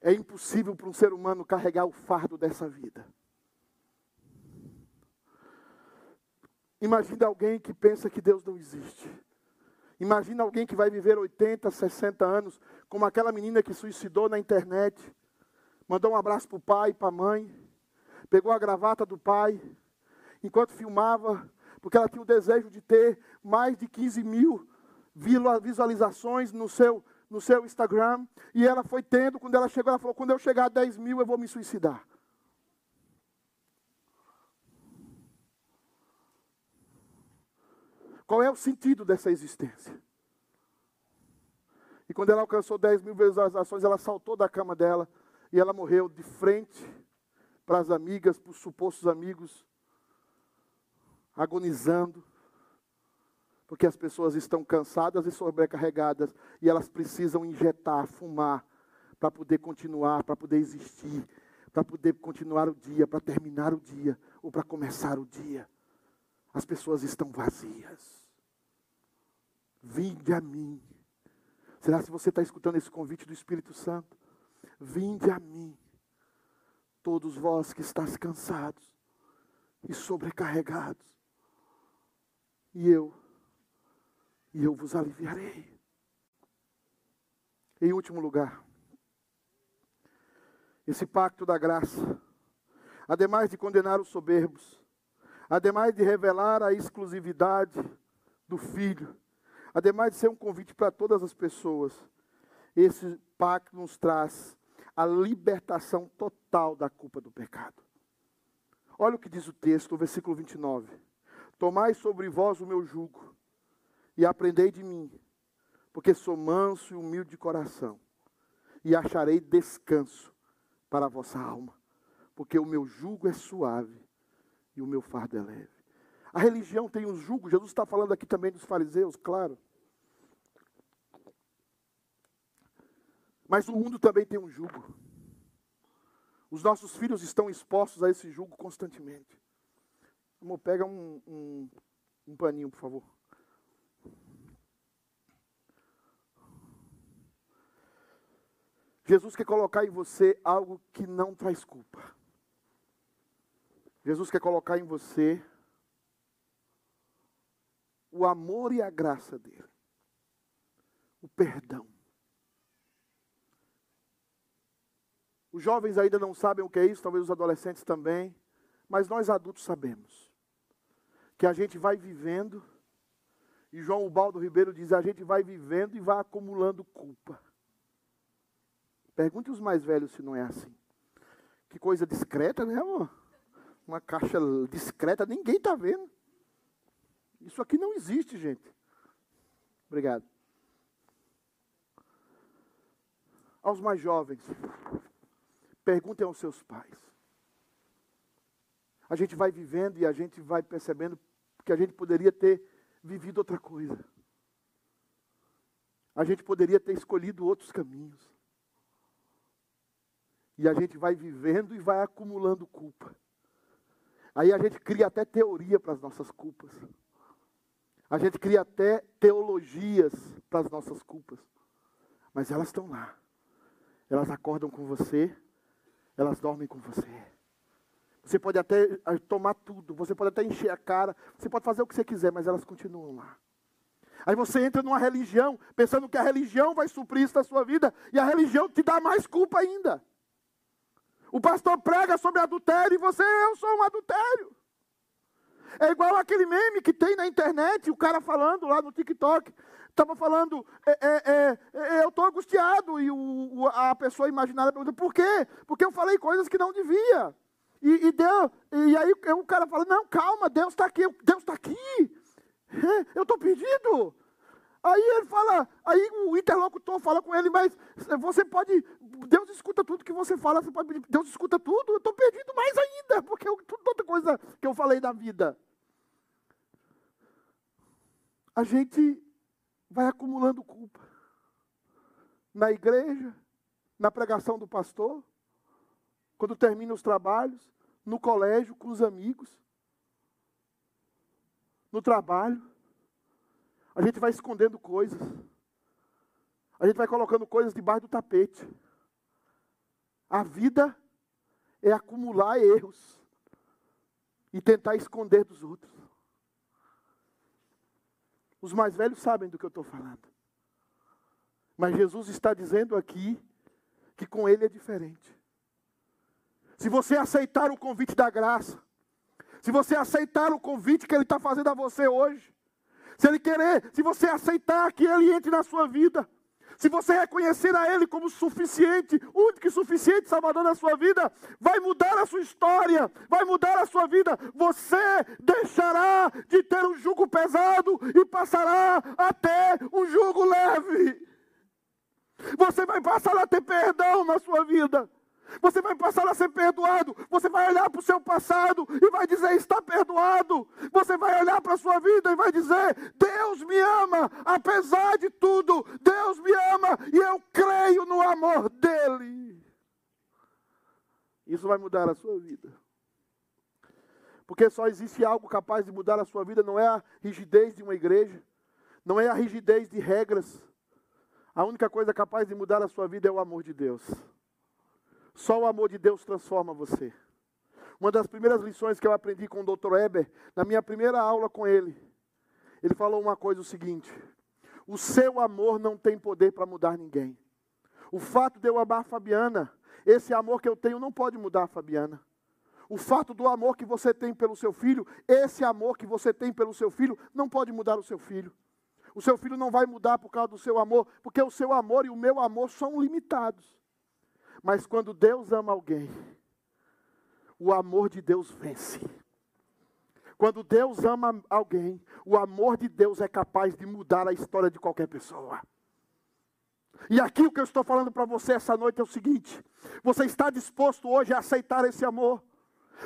é impossível para um ser humano carregar o fardo dessa vida. Imagina alguém que pensa que Deus não existe. Imagina alguém que vai viver 80, 60 anos, como aquela menina que suicidou na internet. Mandou um abraço para o pai, para a mãe. Pegou a gravata do pai. Enquanto filmava, porque ela tinha o desejo de ter mais de 15 mil visualizações no seu, no seu Instagram. E ela foi tendo, quando ela chegou, ela falou: quando eu chegar a 10 mil, eu vou me suicidar. Qual é o sentido dessa existência? E quando ela alcançou 10 mil visualizações, ela saltou da cama dela e ela morreu de frente para as amigas, para os supostos amigos, agonizando, porque as pessoas estão cansadas e sobrecarregadas e elas precisam injetar, fumar, para poder continuar, para poder existir, para poder continuar o dia, para terminar o dia ou para começar o dia. As pessoas estão vazias. Vinde a mim. Será se você está escutando esse convite do Espírito Santo? Vinde a mim, todos vós que estáis cansados e sobrecarregados, e eu, e eu vos aliviarei. Em último lugar, esse pacto da graça, ademais de condenar os soberbos, ademais de revelar a exclusividade do Filho, ademais de ser um convite para todas as pessoas, esse pacto nos traz a libertação total da culpa do pecado. Olha o que diz o texto, o versículo 29. Tomai sobre vós o meu jugo e aprendei de mim, porque sou manso e humilde de coração, e acharei descanso para a vossa alma, porque o meu jugo é suave e o meu fardo é leve. A religião tem um jugo, Jesus está falando aqui também dos fariseus, claro. Mas o mundo também tem um jugo. Os nossos filhos estão expostos a esse jugo constantemente. Amor, pega um, um, um paninho, por favor. Jesus quer colocar em você algo que não traz culpa. Jesus quer colocar em você o amor e a graça dele, o perdão. Os jovens ainda não sabem o que é isso, talvez os adolescentes também, mas nós adultos sabemos que a gente vai vivendo, e João Ubaldo Ribeiro diz: a gente vai vivendo e vai acumulando culpa. Pergunte os mais velhos se não é assim. Que coisa discreta, né, amor? Uma caixa discreta, ninguém está vendo. Isso aqui não existe, gente. Obrigado. Aos mais jovens, perguntem aos seus pais. A gente vai vivendo e a gente vai percebendo que a gente poderia ter vivido outra coisa. A gente poderia ter escolhido outros caminhos. E a gente vai vivendo e vai acumulando culpa. Aí a gente cria até teoria para as nossas culpas. A gente cria até teologias para as nossas culpas. Mas elas estão lá. Elas acordam com você, elas dormem com você. Você pode até eh, tomar tudo, você pode até encher a cara, você pode fazer o que você quiser, mas elas continuam lá. Aí você entra numa religião, pensando que a religião vai suprir isso na sua vida, e a religião te dá mais culpa ainda. O pastor prega sobre adultério e você, eu sou um adultério. É igual aquele meme que tem na internet, o cara falando lá no TikTok. Estava falando, é, é, é, é eu estou angustiado. E o, a pessoa imaginária pergunta, por quê? Porque eu falei coisas que não devia. E, e, Deus, e aí o cara fala, não, calma, Deus está aqui, Deus está aqui. Eu estou perdido. Aí ele fala, aí o interlocutor fala com ele, mas você pode, Deus escuta tudo que você fala, você pode Deus escuta tudo, eu estou perdido mais ainda, porque eu, toda coisa que eu falei na vida. A gente vai acumulando culpa. Na igreja, na pregação do pastor, quando termina os trabalhos, no colégio, com os amigos, no trabalho. A gente vai escondendo coisas. A gente vai colocando coisas debaixo do tapete. A vida é acumular erros e tentar esconder dos outros. Os mais velhos sabem do que eu estou falando. Mas Jesus está dizendo aqui que com ele é diferente. Se você aceitar o convite da graça, se você aceitar o convite que ele está fazendo a você hoje, se Ele querer, se você aceitar que Ele entre na sua vida, se você reconhecer a Ele como suficiente, único e suficiente Salvador da sua vida, vai mudar a sua história, vai mudar a sua vida. Você deixará de ter um jugo pesado e passará a ter um jugo leve. Você vai passar a ter perdão na sua vida. Você vai passar a ser perdoado. Você vai olhar para o seu passado e vai dizer: está perdoado. Você vai olhar para a sua vida e vai dizer: Deus me ama, apesar de tudo. Deus me ama e eu creio no amor dEle. Isso vai mudar a sua vida. Porque só existe algo capaz de mudar a sua vida, não é a rigidez de uma igreja, não é a rigidez de regras. A única coisa capaz de mudar a sua vida é o amor de Deus. Só o amor de Deus transforma você. Uma das primeiras lições que eu aprendi com o Dr. Eber, na minha primeira aula com ele, ele falou uma coisa o seguinte: o seu amor não tem poder para mudar ninguém. O fato de eu amar Fabiana, esse amor que eu tenho não pode mudar Fabiana. O fato do amor que você tem pelo seu filho, esse amor que você tem pelo seu filho, não pode mudar o seu filho. O seu filho não vai mudar por causa do seu amor, porque o seu amor e o meu amor são limitados. Mas quando Deus ama alguém, o amor de Deus vence. Quando Deus ama alguém, o amor de Deus é capaz de mudar a história de qualquer pessoa. E aqui o que eu estou falando para você essa noite é o seguinte: você está disposto hoje a aceitar esse amor?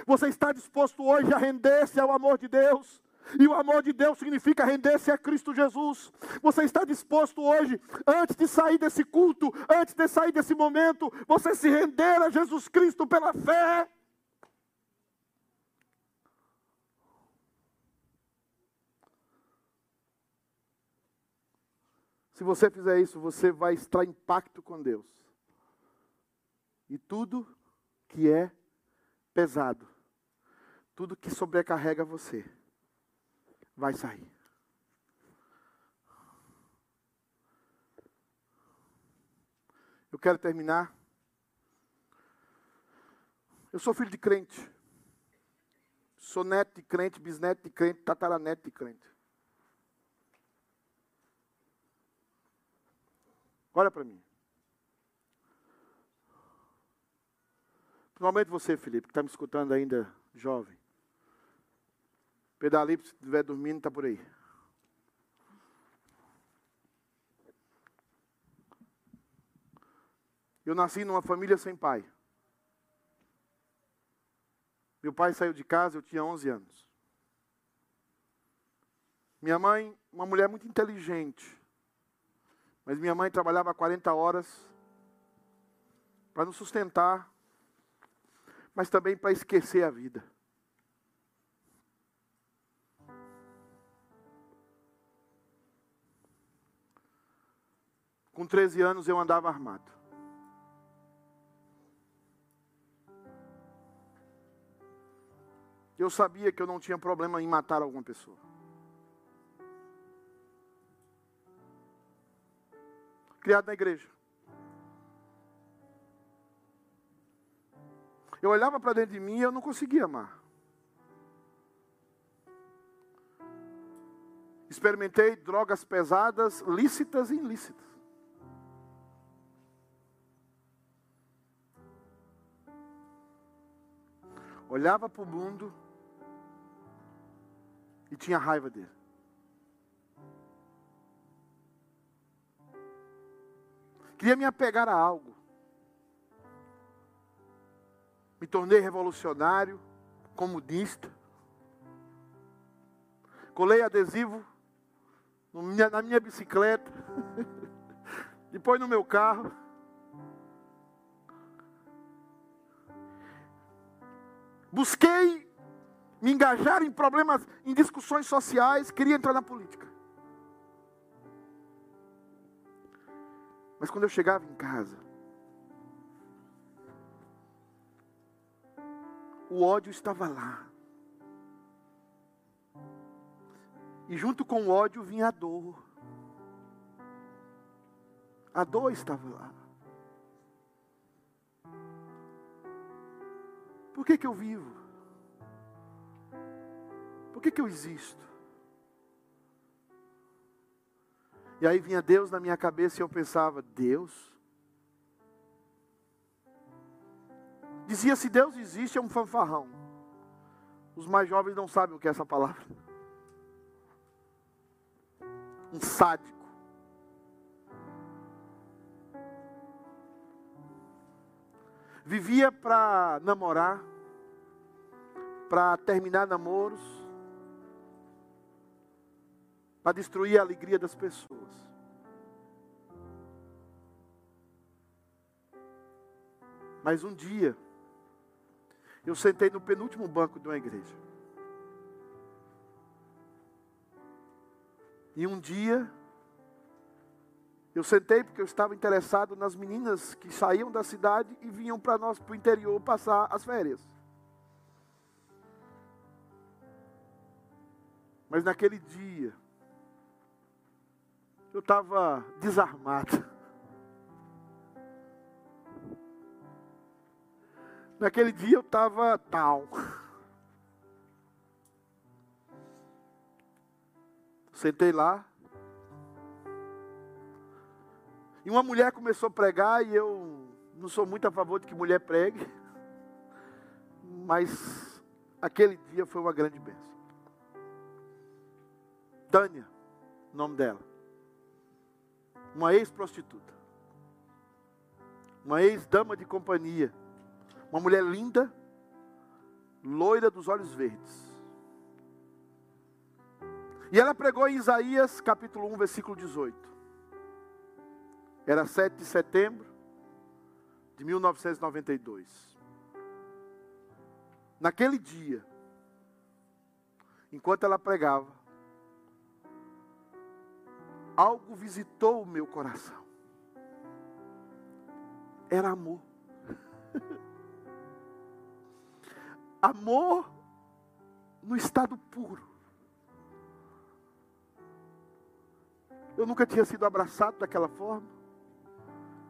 Você está disposto hoje a render-se ao amor de Deus? E o amor de Deus significa render-se a Cristo Jesus. Você está disposto hoje, antes de sair desse culto, antes de sair desse momento, você se render a Jesus Cristo pela fé? Se você fizer isso, você vai estar em pacto com Deus. E tudo que é pesado, tudo que sobrecarrega você, vai sair. Eu quero terminar. Eu sou filho de crente. Sou neto de crente, bisneto de crente, tataraneto de crente. Olha para mim. Principalmente você, Felipe, que está me escutando ainda jovem. Pedalip, se estiver dormindo, está por aí. Eu nasci numa família sem pai. Meu pai saiu de casa, eu tinha 11 anos. Minha mãe, uma mulher muito inteligente. Mas minha mãe trabalhava 40 horas para nos sustentar, mas também para esquecer a vida. Com 13 anos eu andava armado. Eu sabia que eu não tinha problema em matar alguma pessoa. Criado na igreja. Eu olhava para dentro de mim e eu não conseguia amar. Experimentei drogas pesadas, lícitas e ilícitas. Olhava para o mundo e tinha raiva dele. Queria me apegar a algo. Me tornei revolucionário, comunista. Colei adesivo na minha bicicleta, depois no meu carro. Busquei me engajar em problemas, em discussões sociais, queria entrar na política. Mas quando eu chegava em casa, o ódio estava lá. E junto com o ódio vinha a dor. A dor estava lá. Por que, que eu vivo? Por que, que eu existo? E aí vinha Deus na minha cabeça e eu pensava, Deus? Dizia se Deus existe é um fanfarrão. Os mais jovens não sabem o que é essa palavra um sádico. Vivia para namorar, para terminar namoros, para destruir a alegria das pessoas. Mas um dia, eu sentei no penúltimo banco de uma igreja. E um dia, eu sentei porque eu estava interessado nas meninas que saíam da cidade e vinham para nós, para o interior, passar as férias. Mas naquele dia, eu estava desarmado. Naquele dia eu estava tal. Sentei lá. E uma mulher começou a pregar e eu não sou muito a favor de que mulher pregue. Mas aquele dia foi uma grande bênção. Tânia, nome dela. Uma ex-prostituta. Uma ex-dama de companhia. Uma mulher linda, loira dos olhos verdes. E ela pregou em Isaías capítulo 1, versículo 18. Era 7 de setembro de 1992. Naquele dia, enquanto ela pregava, algo visitou o meu coração. Era amor. amor no estado puro. Eu nunca tinha sido abraçado daquela forma.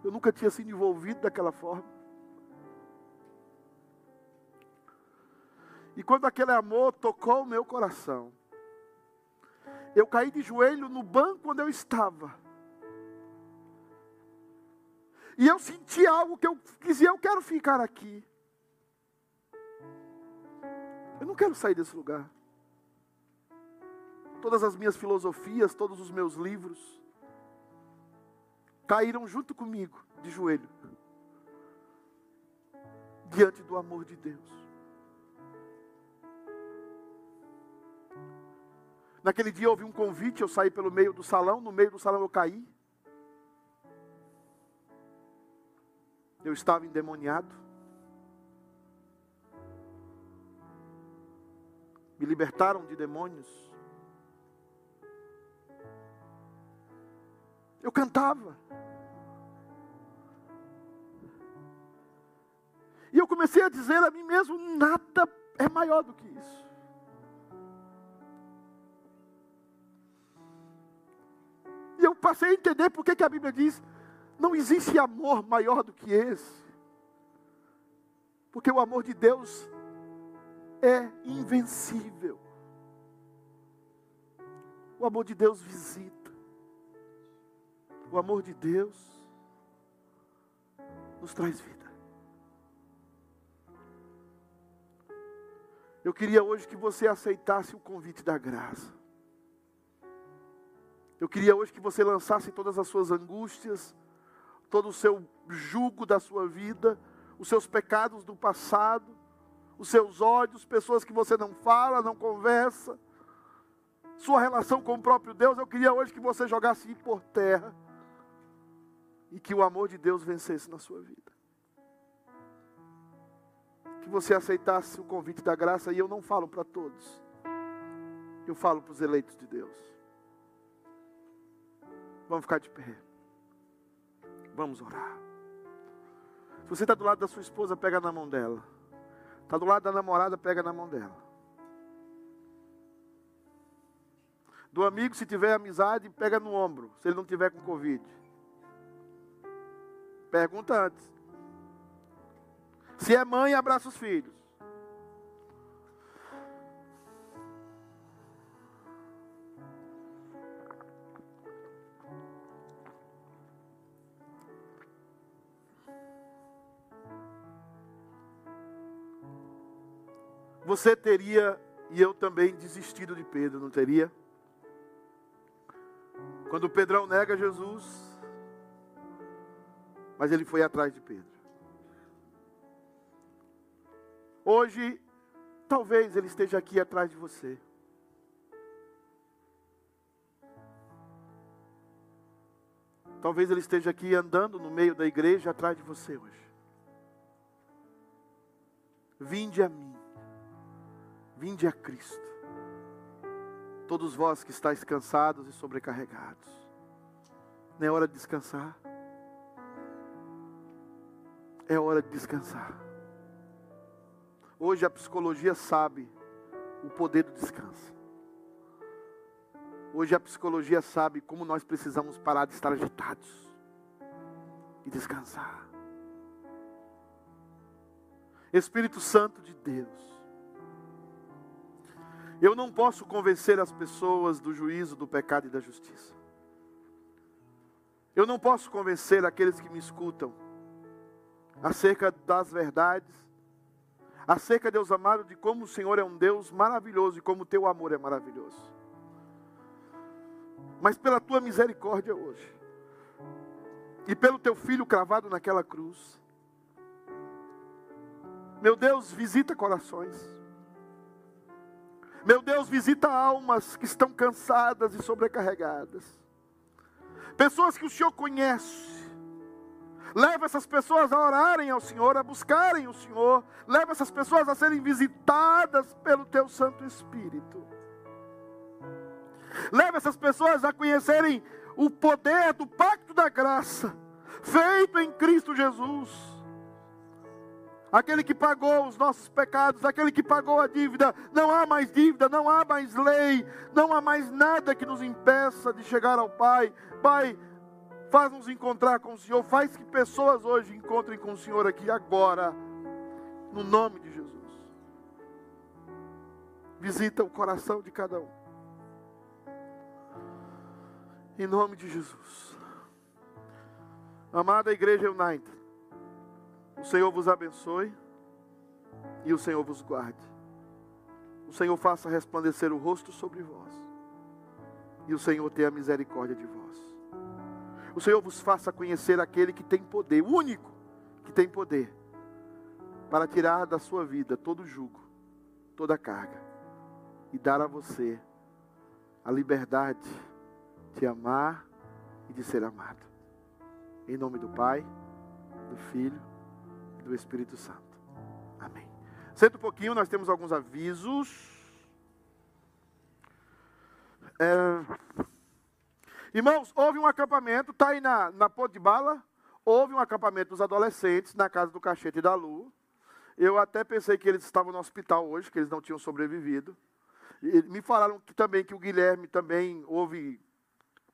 Eu nunca tinha sido envolvido daquela forma. E quando aquele amor tocou o meu coração, eu caí de joelho no banco onde eu estava. E eu senti algo que eu dizia: eu quero ficar aqui. Eu não quero sair desse lugar todas as minhas filosofias, todos os meus livros, caíram junto comigo, de joelho, diante do amor de Deus. Naquele dia houve um convite, eu saí pelo meio do salão, no meio do salão eu caí. Eu estava endemoniado. Me libertaram de demônios. Eu cantava. E eu comecei a dizer a mim mesmo: nada é maior do que isso. E eu passei a entender por que a Bíblia diz: não existe amor maior do que esse. Porque o amor de Deus é invencível. O amor de Deus visita. O amor de Deus nos traz vida. Eu queria hoje que você aceitasse o convite da graça. Eu queria hoje que você lançasse todas as suas angústias, todo o seu jugo da sua vida, os seus pecados do passado, os seus ódios, pessoas que você não fala, não conversa, sua relação com o próprio Deus. Eu queria hoje que você jogasse por terra e que o amor de Deus vencesse na sua vida que você aceitasse o convite da graça, e eu não falo para todos, eu falo para os eleitos de Deus. Vamos ficar de pé. Vamos orar. Se você está do lado da sua esposa, pega na mão dela. Está do lado da namorada, pega na mão dela. Do amigo, se tiver amizade, pega no ombro, se ele não tiver com Covid. Pergunta antes. Se é mãe, abraça os filhos. Você teria, e eu também, desistido de Pedro, não teria? Quando Pedrão nega Jesus, mas ele foi atrás de Pedro. Hoje, talvez ele esteja aqui atrás de você. Talvez ele esteja aqui andando no meio da igreja atrás de você hoje. Vinde a mim, vinde a Cristo. Todos vós que estáis cansados e sobrecarregados. Não é hora de descansar. É hora de descansar. Hoje a psicologia sabe o poder do descanso. Hoje a psicologia sabe como nós precisamos parar de estar agitados e descansar. Espírito Santo de Deus, eu não posso convencer as pessoas do juízo, do pecado e da justiça. Eu não posso convencer aqueles que me escutam acerca das verdades acerca, Deus amado, de como o Senhor é um Deus maravilhoso e como o teu amor é maravilhoso. Mas pela tua misericórdia hoje, e pelo teu filho cravado naquela cruz, meu Deus, visita corações. Meu Deus, visita almas que estão cansadas e sobrecarregadas. Pessoas que o Senhor conhece, Leva essas pessoas a orarem ao Senhor, a buscarem o Senhor. Leva essas pessoas a serem visitadas pelo Teu Santo Espírito. Leva essas pessoas a conhecerem o poder do pacto da graça, feito em Cristo Jesus. Aquele que pagou os nossos pecados, aquele que pagou a dívida. Não há mais dívida, não há mais lei, não há mais nada que nos impeça de chegar ao Pai. Pai, Faz-nos encontrar com o Senhor. Faz que pessoas hoje encontrem com o Senhor aqui agora. No nome de Jesus. Visita o coração de cada um. Em nome de Jesus. Amada Igreja United, o Senhor vos abençoe e o Senhor vos guarde. O Senhor faça resplandecer o rosto sobre vós e o Senhor tenha misericórdia de vós o Senhor vos faça conhecer aquele que tem poder, o único que tem poder, para tirar da sua vida todo jugo, toda carga, e dar a você a liberdade de amar e de ser amado. Em nome do Pai, do Filho e do Espírito Santo. Amém. Senta um pouquinho, nós temos alguns avisos. É... Irmãos, houve um acampamento, está aí na, na Ponte de Bala, houve um acampamento dos adolescentes na casa do Cachete e da Lu. Eu até pensei que eles estavam no hospital hoje, que eles não tinham sobrevivido. E me falaram que também que o Guilherme também houve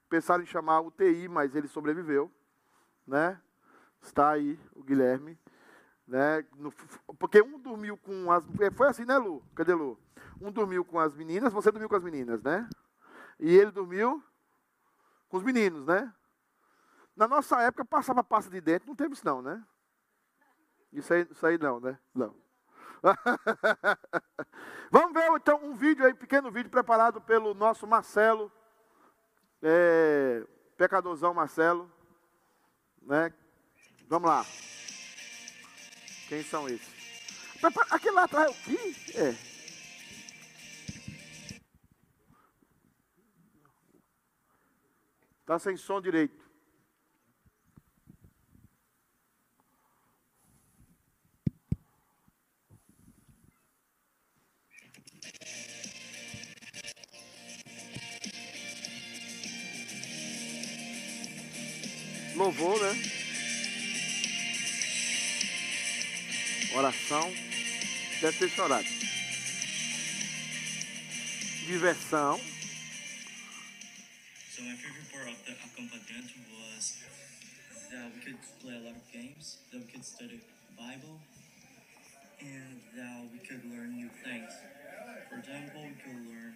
pensaram em chamar UTI, mas ele sobreviveu, né? Está aí o Guilherme, né? No, porque um dormiu com as é, foi assim, né, Lu? Cadê Lu? Um dormiu com as meninas, você dormiu com as meninas, né? E ele dormiu com os meninos, né? Na nossa época passava pasta de dente, não teve isso não, né? Isso aí, isso aí não, né? Não. Vamos ver então um vídeo aí, pequeno vídeo preparado pelo nosso Marcelo, é, pecadorzão Marcelo, né? Vamos lá. Quem são esses? Aquele lá atrás é o que? É. Tá sem som direito. Louvor, né? Oração. Deve ter chorado. Diversão. So was that we could play a lot of games, that we could study Bible, and that we could learn new things. For example, we could learn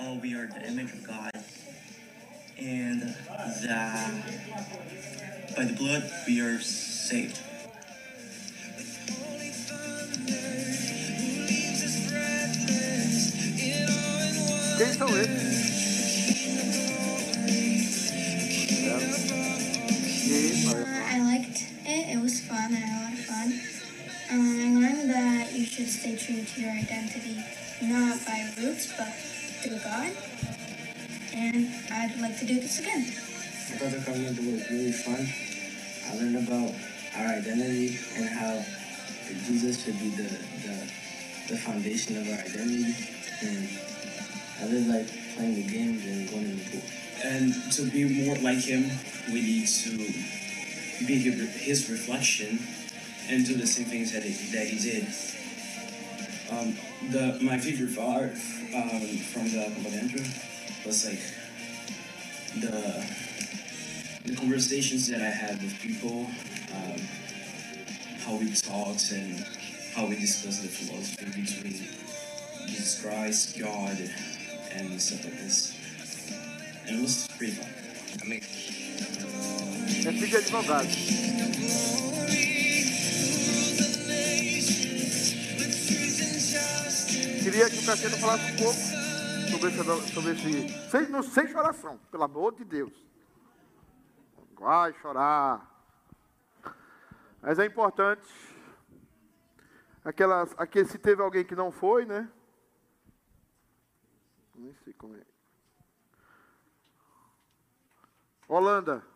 oh, we are the image of God, and that by the blood we are saved. Quem são it. It was fun. I had a lot of fun. Um, I learned that you should stay true to your identity, not by roots, but through God. And I'd like to do this again. I thought the covenant was really fun. I learned about our identity and how Jesus should be the, the, the foundation of our identity. And I really like playing the games and going in the pool. And to be more like him, we need to be his reflection and do the same things that he, that he did. Um, the my favorite part um, from the Compadentro was like the the conversations that I had with people, um, how we talked and how we discussed the philosophy between Jesus Christ, God, and stuff like this. And it was pretty fun. I mean, É filho de advogado. Queria que o Cassiano falasse um pouco sobre esse. Sobre esse sem, não, sem choração, pelo amor de Deus. Vai chorar. Mas é importante. Aquelas, aquele, se teve alguém que não foi, né? Nem sei como é. Holanda.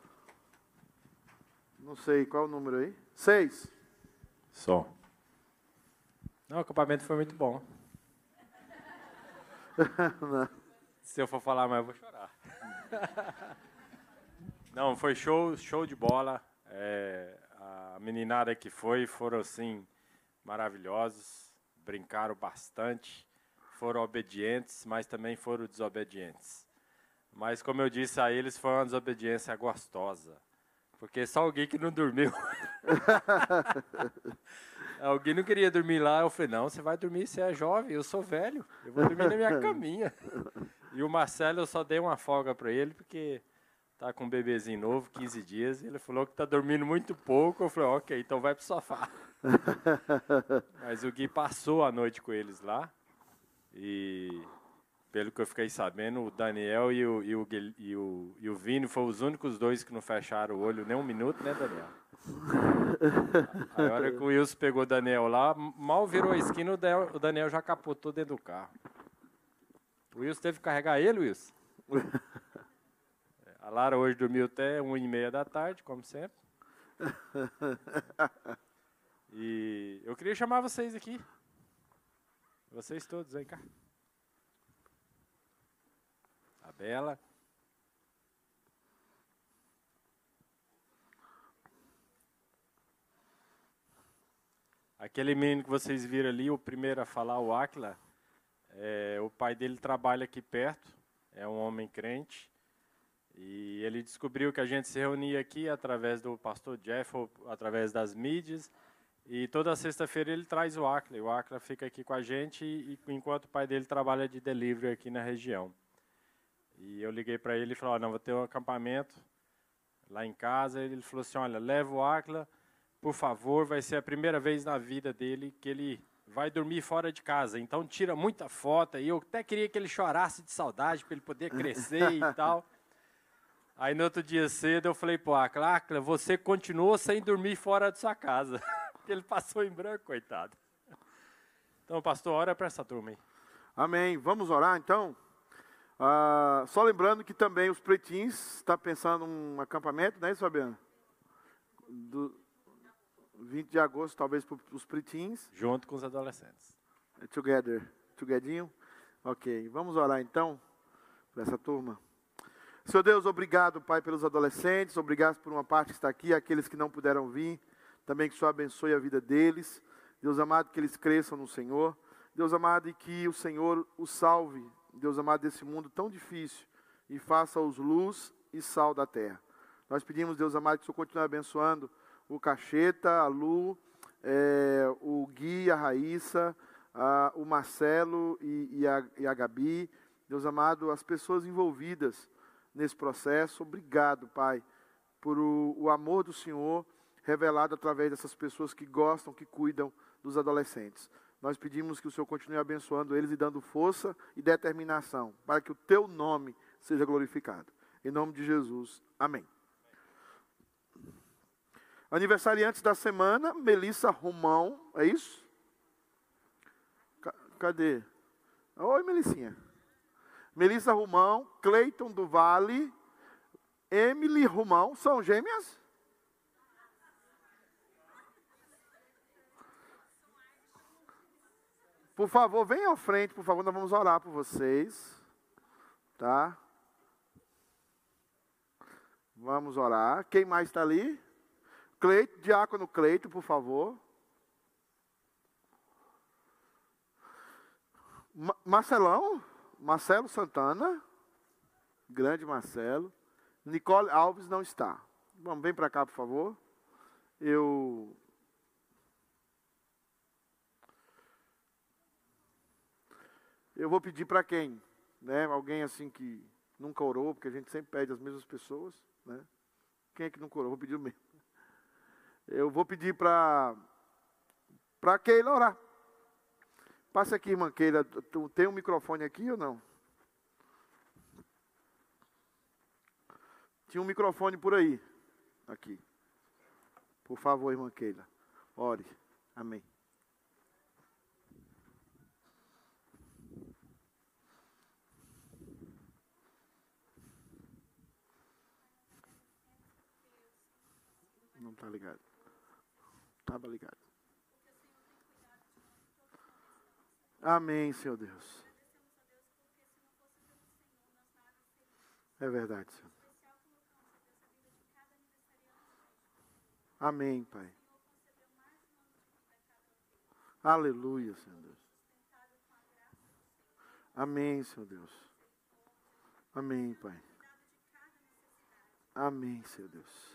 Não sei qual é o número aí. Seis. Só. Não, o acampamento foi muito bom. Não. Se eu for falar mais, eu vou chorar. Não, foi show, show de bola. É, a meninada que foi foram assim maravilhosos, brincaram bastante, foram obedientes, mas também foram desobedientes. Mas como eu disse a eles, foi uma desobediência gostosa, porque só alguém que não dormiu. alguém não queria dormir lá, eu falei, não, você vai dormir, você é jovem, eu sou velho, eu vou dormir na minha caminha. E o Marcelo, eu só dei uma folga para ele, porque tá com um bebezinho novo, 15 dias, e ele falou que tá dormindo muito pouco, eu falei, ok, então vai pro sofá. Mas o Gui passou a noite com eles lá, e pelo que eu fiquei sabendo, o Daniel e o, e o, e o, e o Vini foram os únicos dois que não fecharam o olho nem um minuto, né, Daniel? Aí, a hora que o Wilson pegou o Daniel lá, mal virou a esquina, o Daniel, já capotou dentro do carro. O Wilson teve que carregar ele, Wilson. A Lara hoje dormiu até uma e meia da tarde, como sempre. E eu queria chamar vocês aqui. Vocês todos, vem cá. A Bela. Aquele menino que vocês viram ali, o primeiro a falar, o Aquila, é, o pai dele trabalha aqui perto, é um homem crente. E ele descobriu que a gente se reunia aqui através do pastor Jeff, ou através das mídias. E toda sexta-feira ele traz o Acla. O Acla fica aqui com a gente e, enquanto o pai dele trabalha de delivery aqui na região. E eu liguei para ele e falei: oh, "Não, vou ter um acampamento lá em casa". Ele falou assim: "Olha, leva o Acla, por favor, vai ser a primeira vez na vida dele que ele vai dormir fora de casa. Então tira muita foto e eu até queria que ele chorasse de saudade para ele poder crescer e tal". Aí no outro dia cedo eu falei, pô, Acla, você continuou sem dormir fora de sua casa. que ele passou em branco, coitado. Então, pastor, ora para essa turma aí. Amém. Vamos orar então? Ah, só lembrando que também os pretins está pensando um acampamento, não é isso, Fabiano? Do 20 de agosto, talvez para os pretins. Junto com os adolescentes. Together. Togetherinho? Ok. Vamos orar então para essa turma. Senhor Deus, obrigado, Pai, pelos adolescentes, obrigado por uma parte que está aqui, aqueles que não puderam vir. Também que o Senhor abençoe a vida deles. Deus amado, que eles cresçam no Senhor. Deus amado, e que o Senhor os salve, Deus amado, desse mundo tão difícil e faça-os luz e sal da terra. Nós pedimos, Deus amado, que o Senhor continue abençoando o Cacheta, a Lu, é, o Gui, a Raíssa, a, o Marcelo e, e, a, e a Gabi. Deus amado, as pessoas envolvidas nesse processo. Obrigado, Pai, por o, o amor do Senhor revelado através dessas pessoas que gostam, que cuidam dos adolescentes. Nós pedimos que o Senhor continue abençoando eles e dando força e determinação para que o teu nome seja glorificado. Em nome de Jesus. Amém. Aniversariantes da semana, Melissa Romão, é isso? Cadê? Oi, Melissinha. Melissa Romão, Cleiton do Vale, Emily Romão, são gêmeas? Por favor, venham à frente, por favor, nós vamos orar por vocês. Tá? Vamos orar. Quem mais está ali? Cleito, diácono Cleito, por favor. Ma Marcelão, Marcelo Santana, grande Marcelo. Nicole Alves não está. Vamos, vem para cá, por favor. Eu Eu vou pedir para quem? Né? Alguém assim que nunca orou, porque a gente sempre pede as mesmas pessoas. Né? Quem é que nunca orou? Vou pedir o mesmo. Eu vou pedir para para Keila orar. Passe aqui, irmã Keila. Tem um microfone aqui ou não? Tinha um microfone por aí. Aqui. Por favor, irmã Keila. Ore. Amém. Tá ligado. Estava ligado. Amém, Senhor Deus. É verdade, Senhor. Amém, Pai. Aleluia, Senhor Deus. Amém, Senhor Deus. Amém, Pai. Amém, Senhor Deus.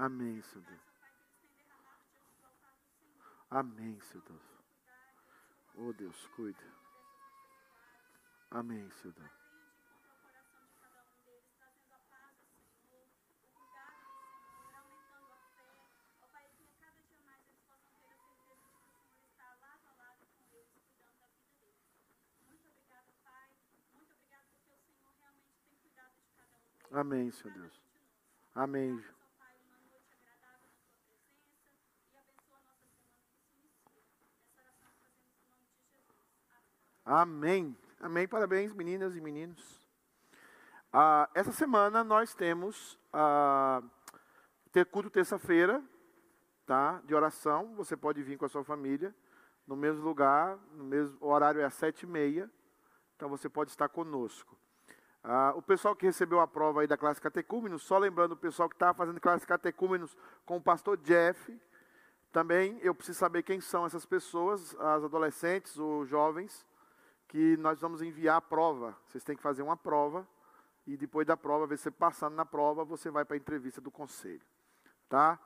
Amém, Senhor Deus. Amém, Senhor Deus. Oh Deus, cuida. Amém, Senhor Deus. Amém, Senhor Deus. Amém. Amém. Amém. Parabéns, meninas e meninos. Ah, essa semana nós temos ah, ter culto terça-feira, tá? De oração. Você pode vir com a sua família no mesmo lugar, no mesmo o horário é às sete e meia. Então você pode estar conosco. Ah, o pessoal que recebeu a prova aí da classe catecúmenos, só lembrando o pessoal que estava fazendo classe catecúmenos com o pastor Jeff, também eu preciso saber quem são essas pessoas, as adolescentes ou jovens, que nós vamos enviar a prova. Vocês têm que fazer uma prova e depois da prova, ver se passando na prova, você vai para a entrevista do conselho. Tá?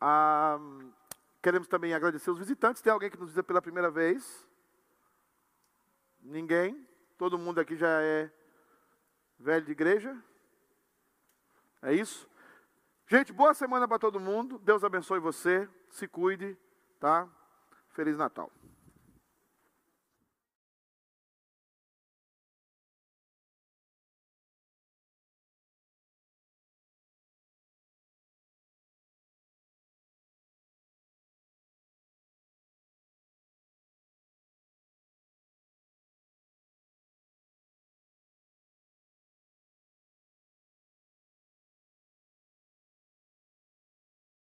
Ah, queremos também agradecer os visitantes. Tem alguém que nos visita pela primeira vez? Ninguém? Todo mundo aqui já é velho de igreja? É isso? Gente, boa semana para todo mundo. Deus abençoe você. Se cuide, tá? Feliz Natal.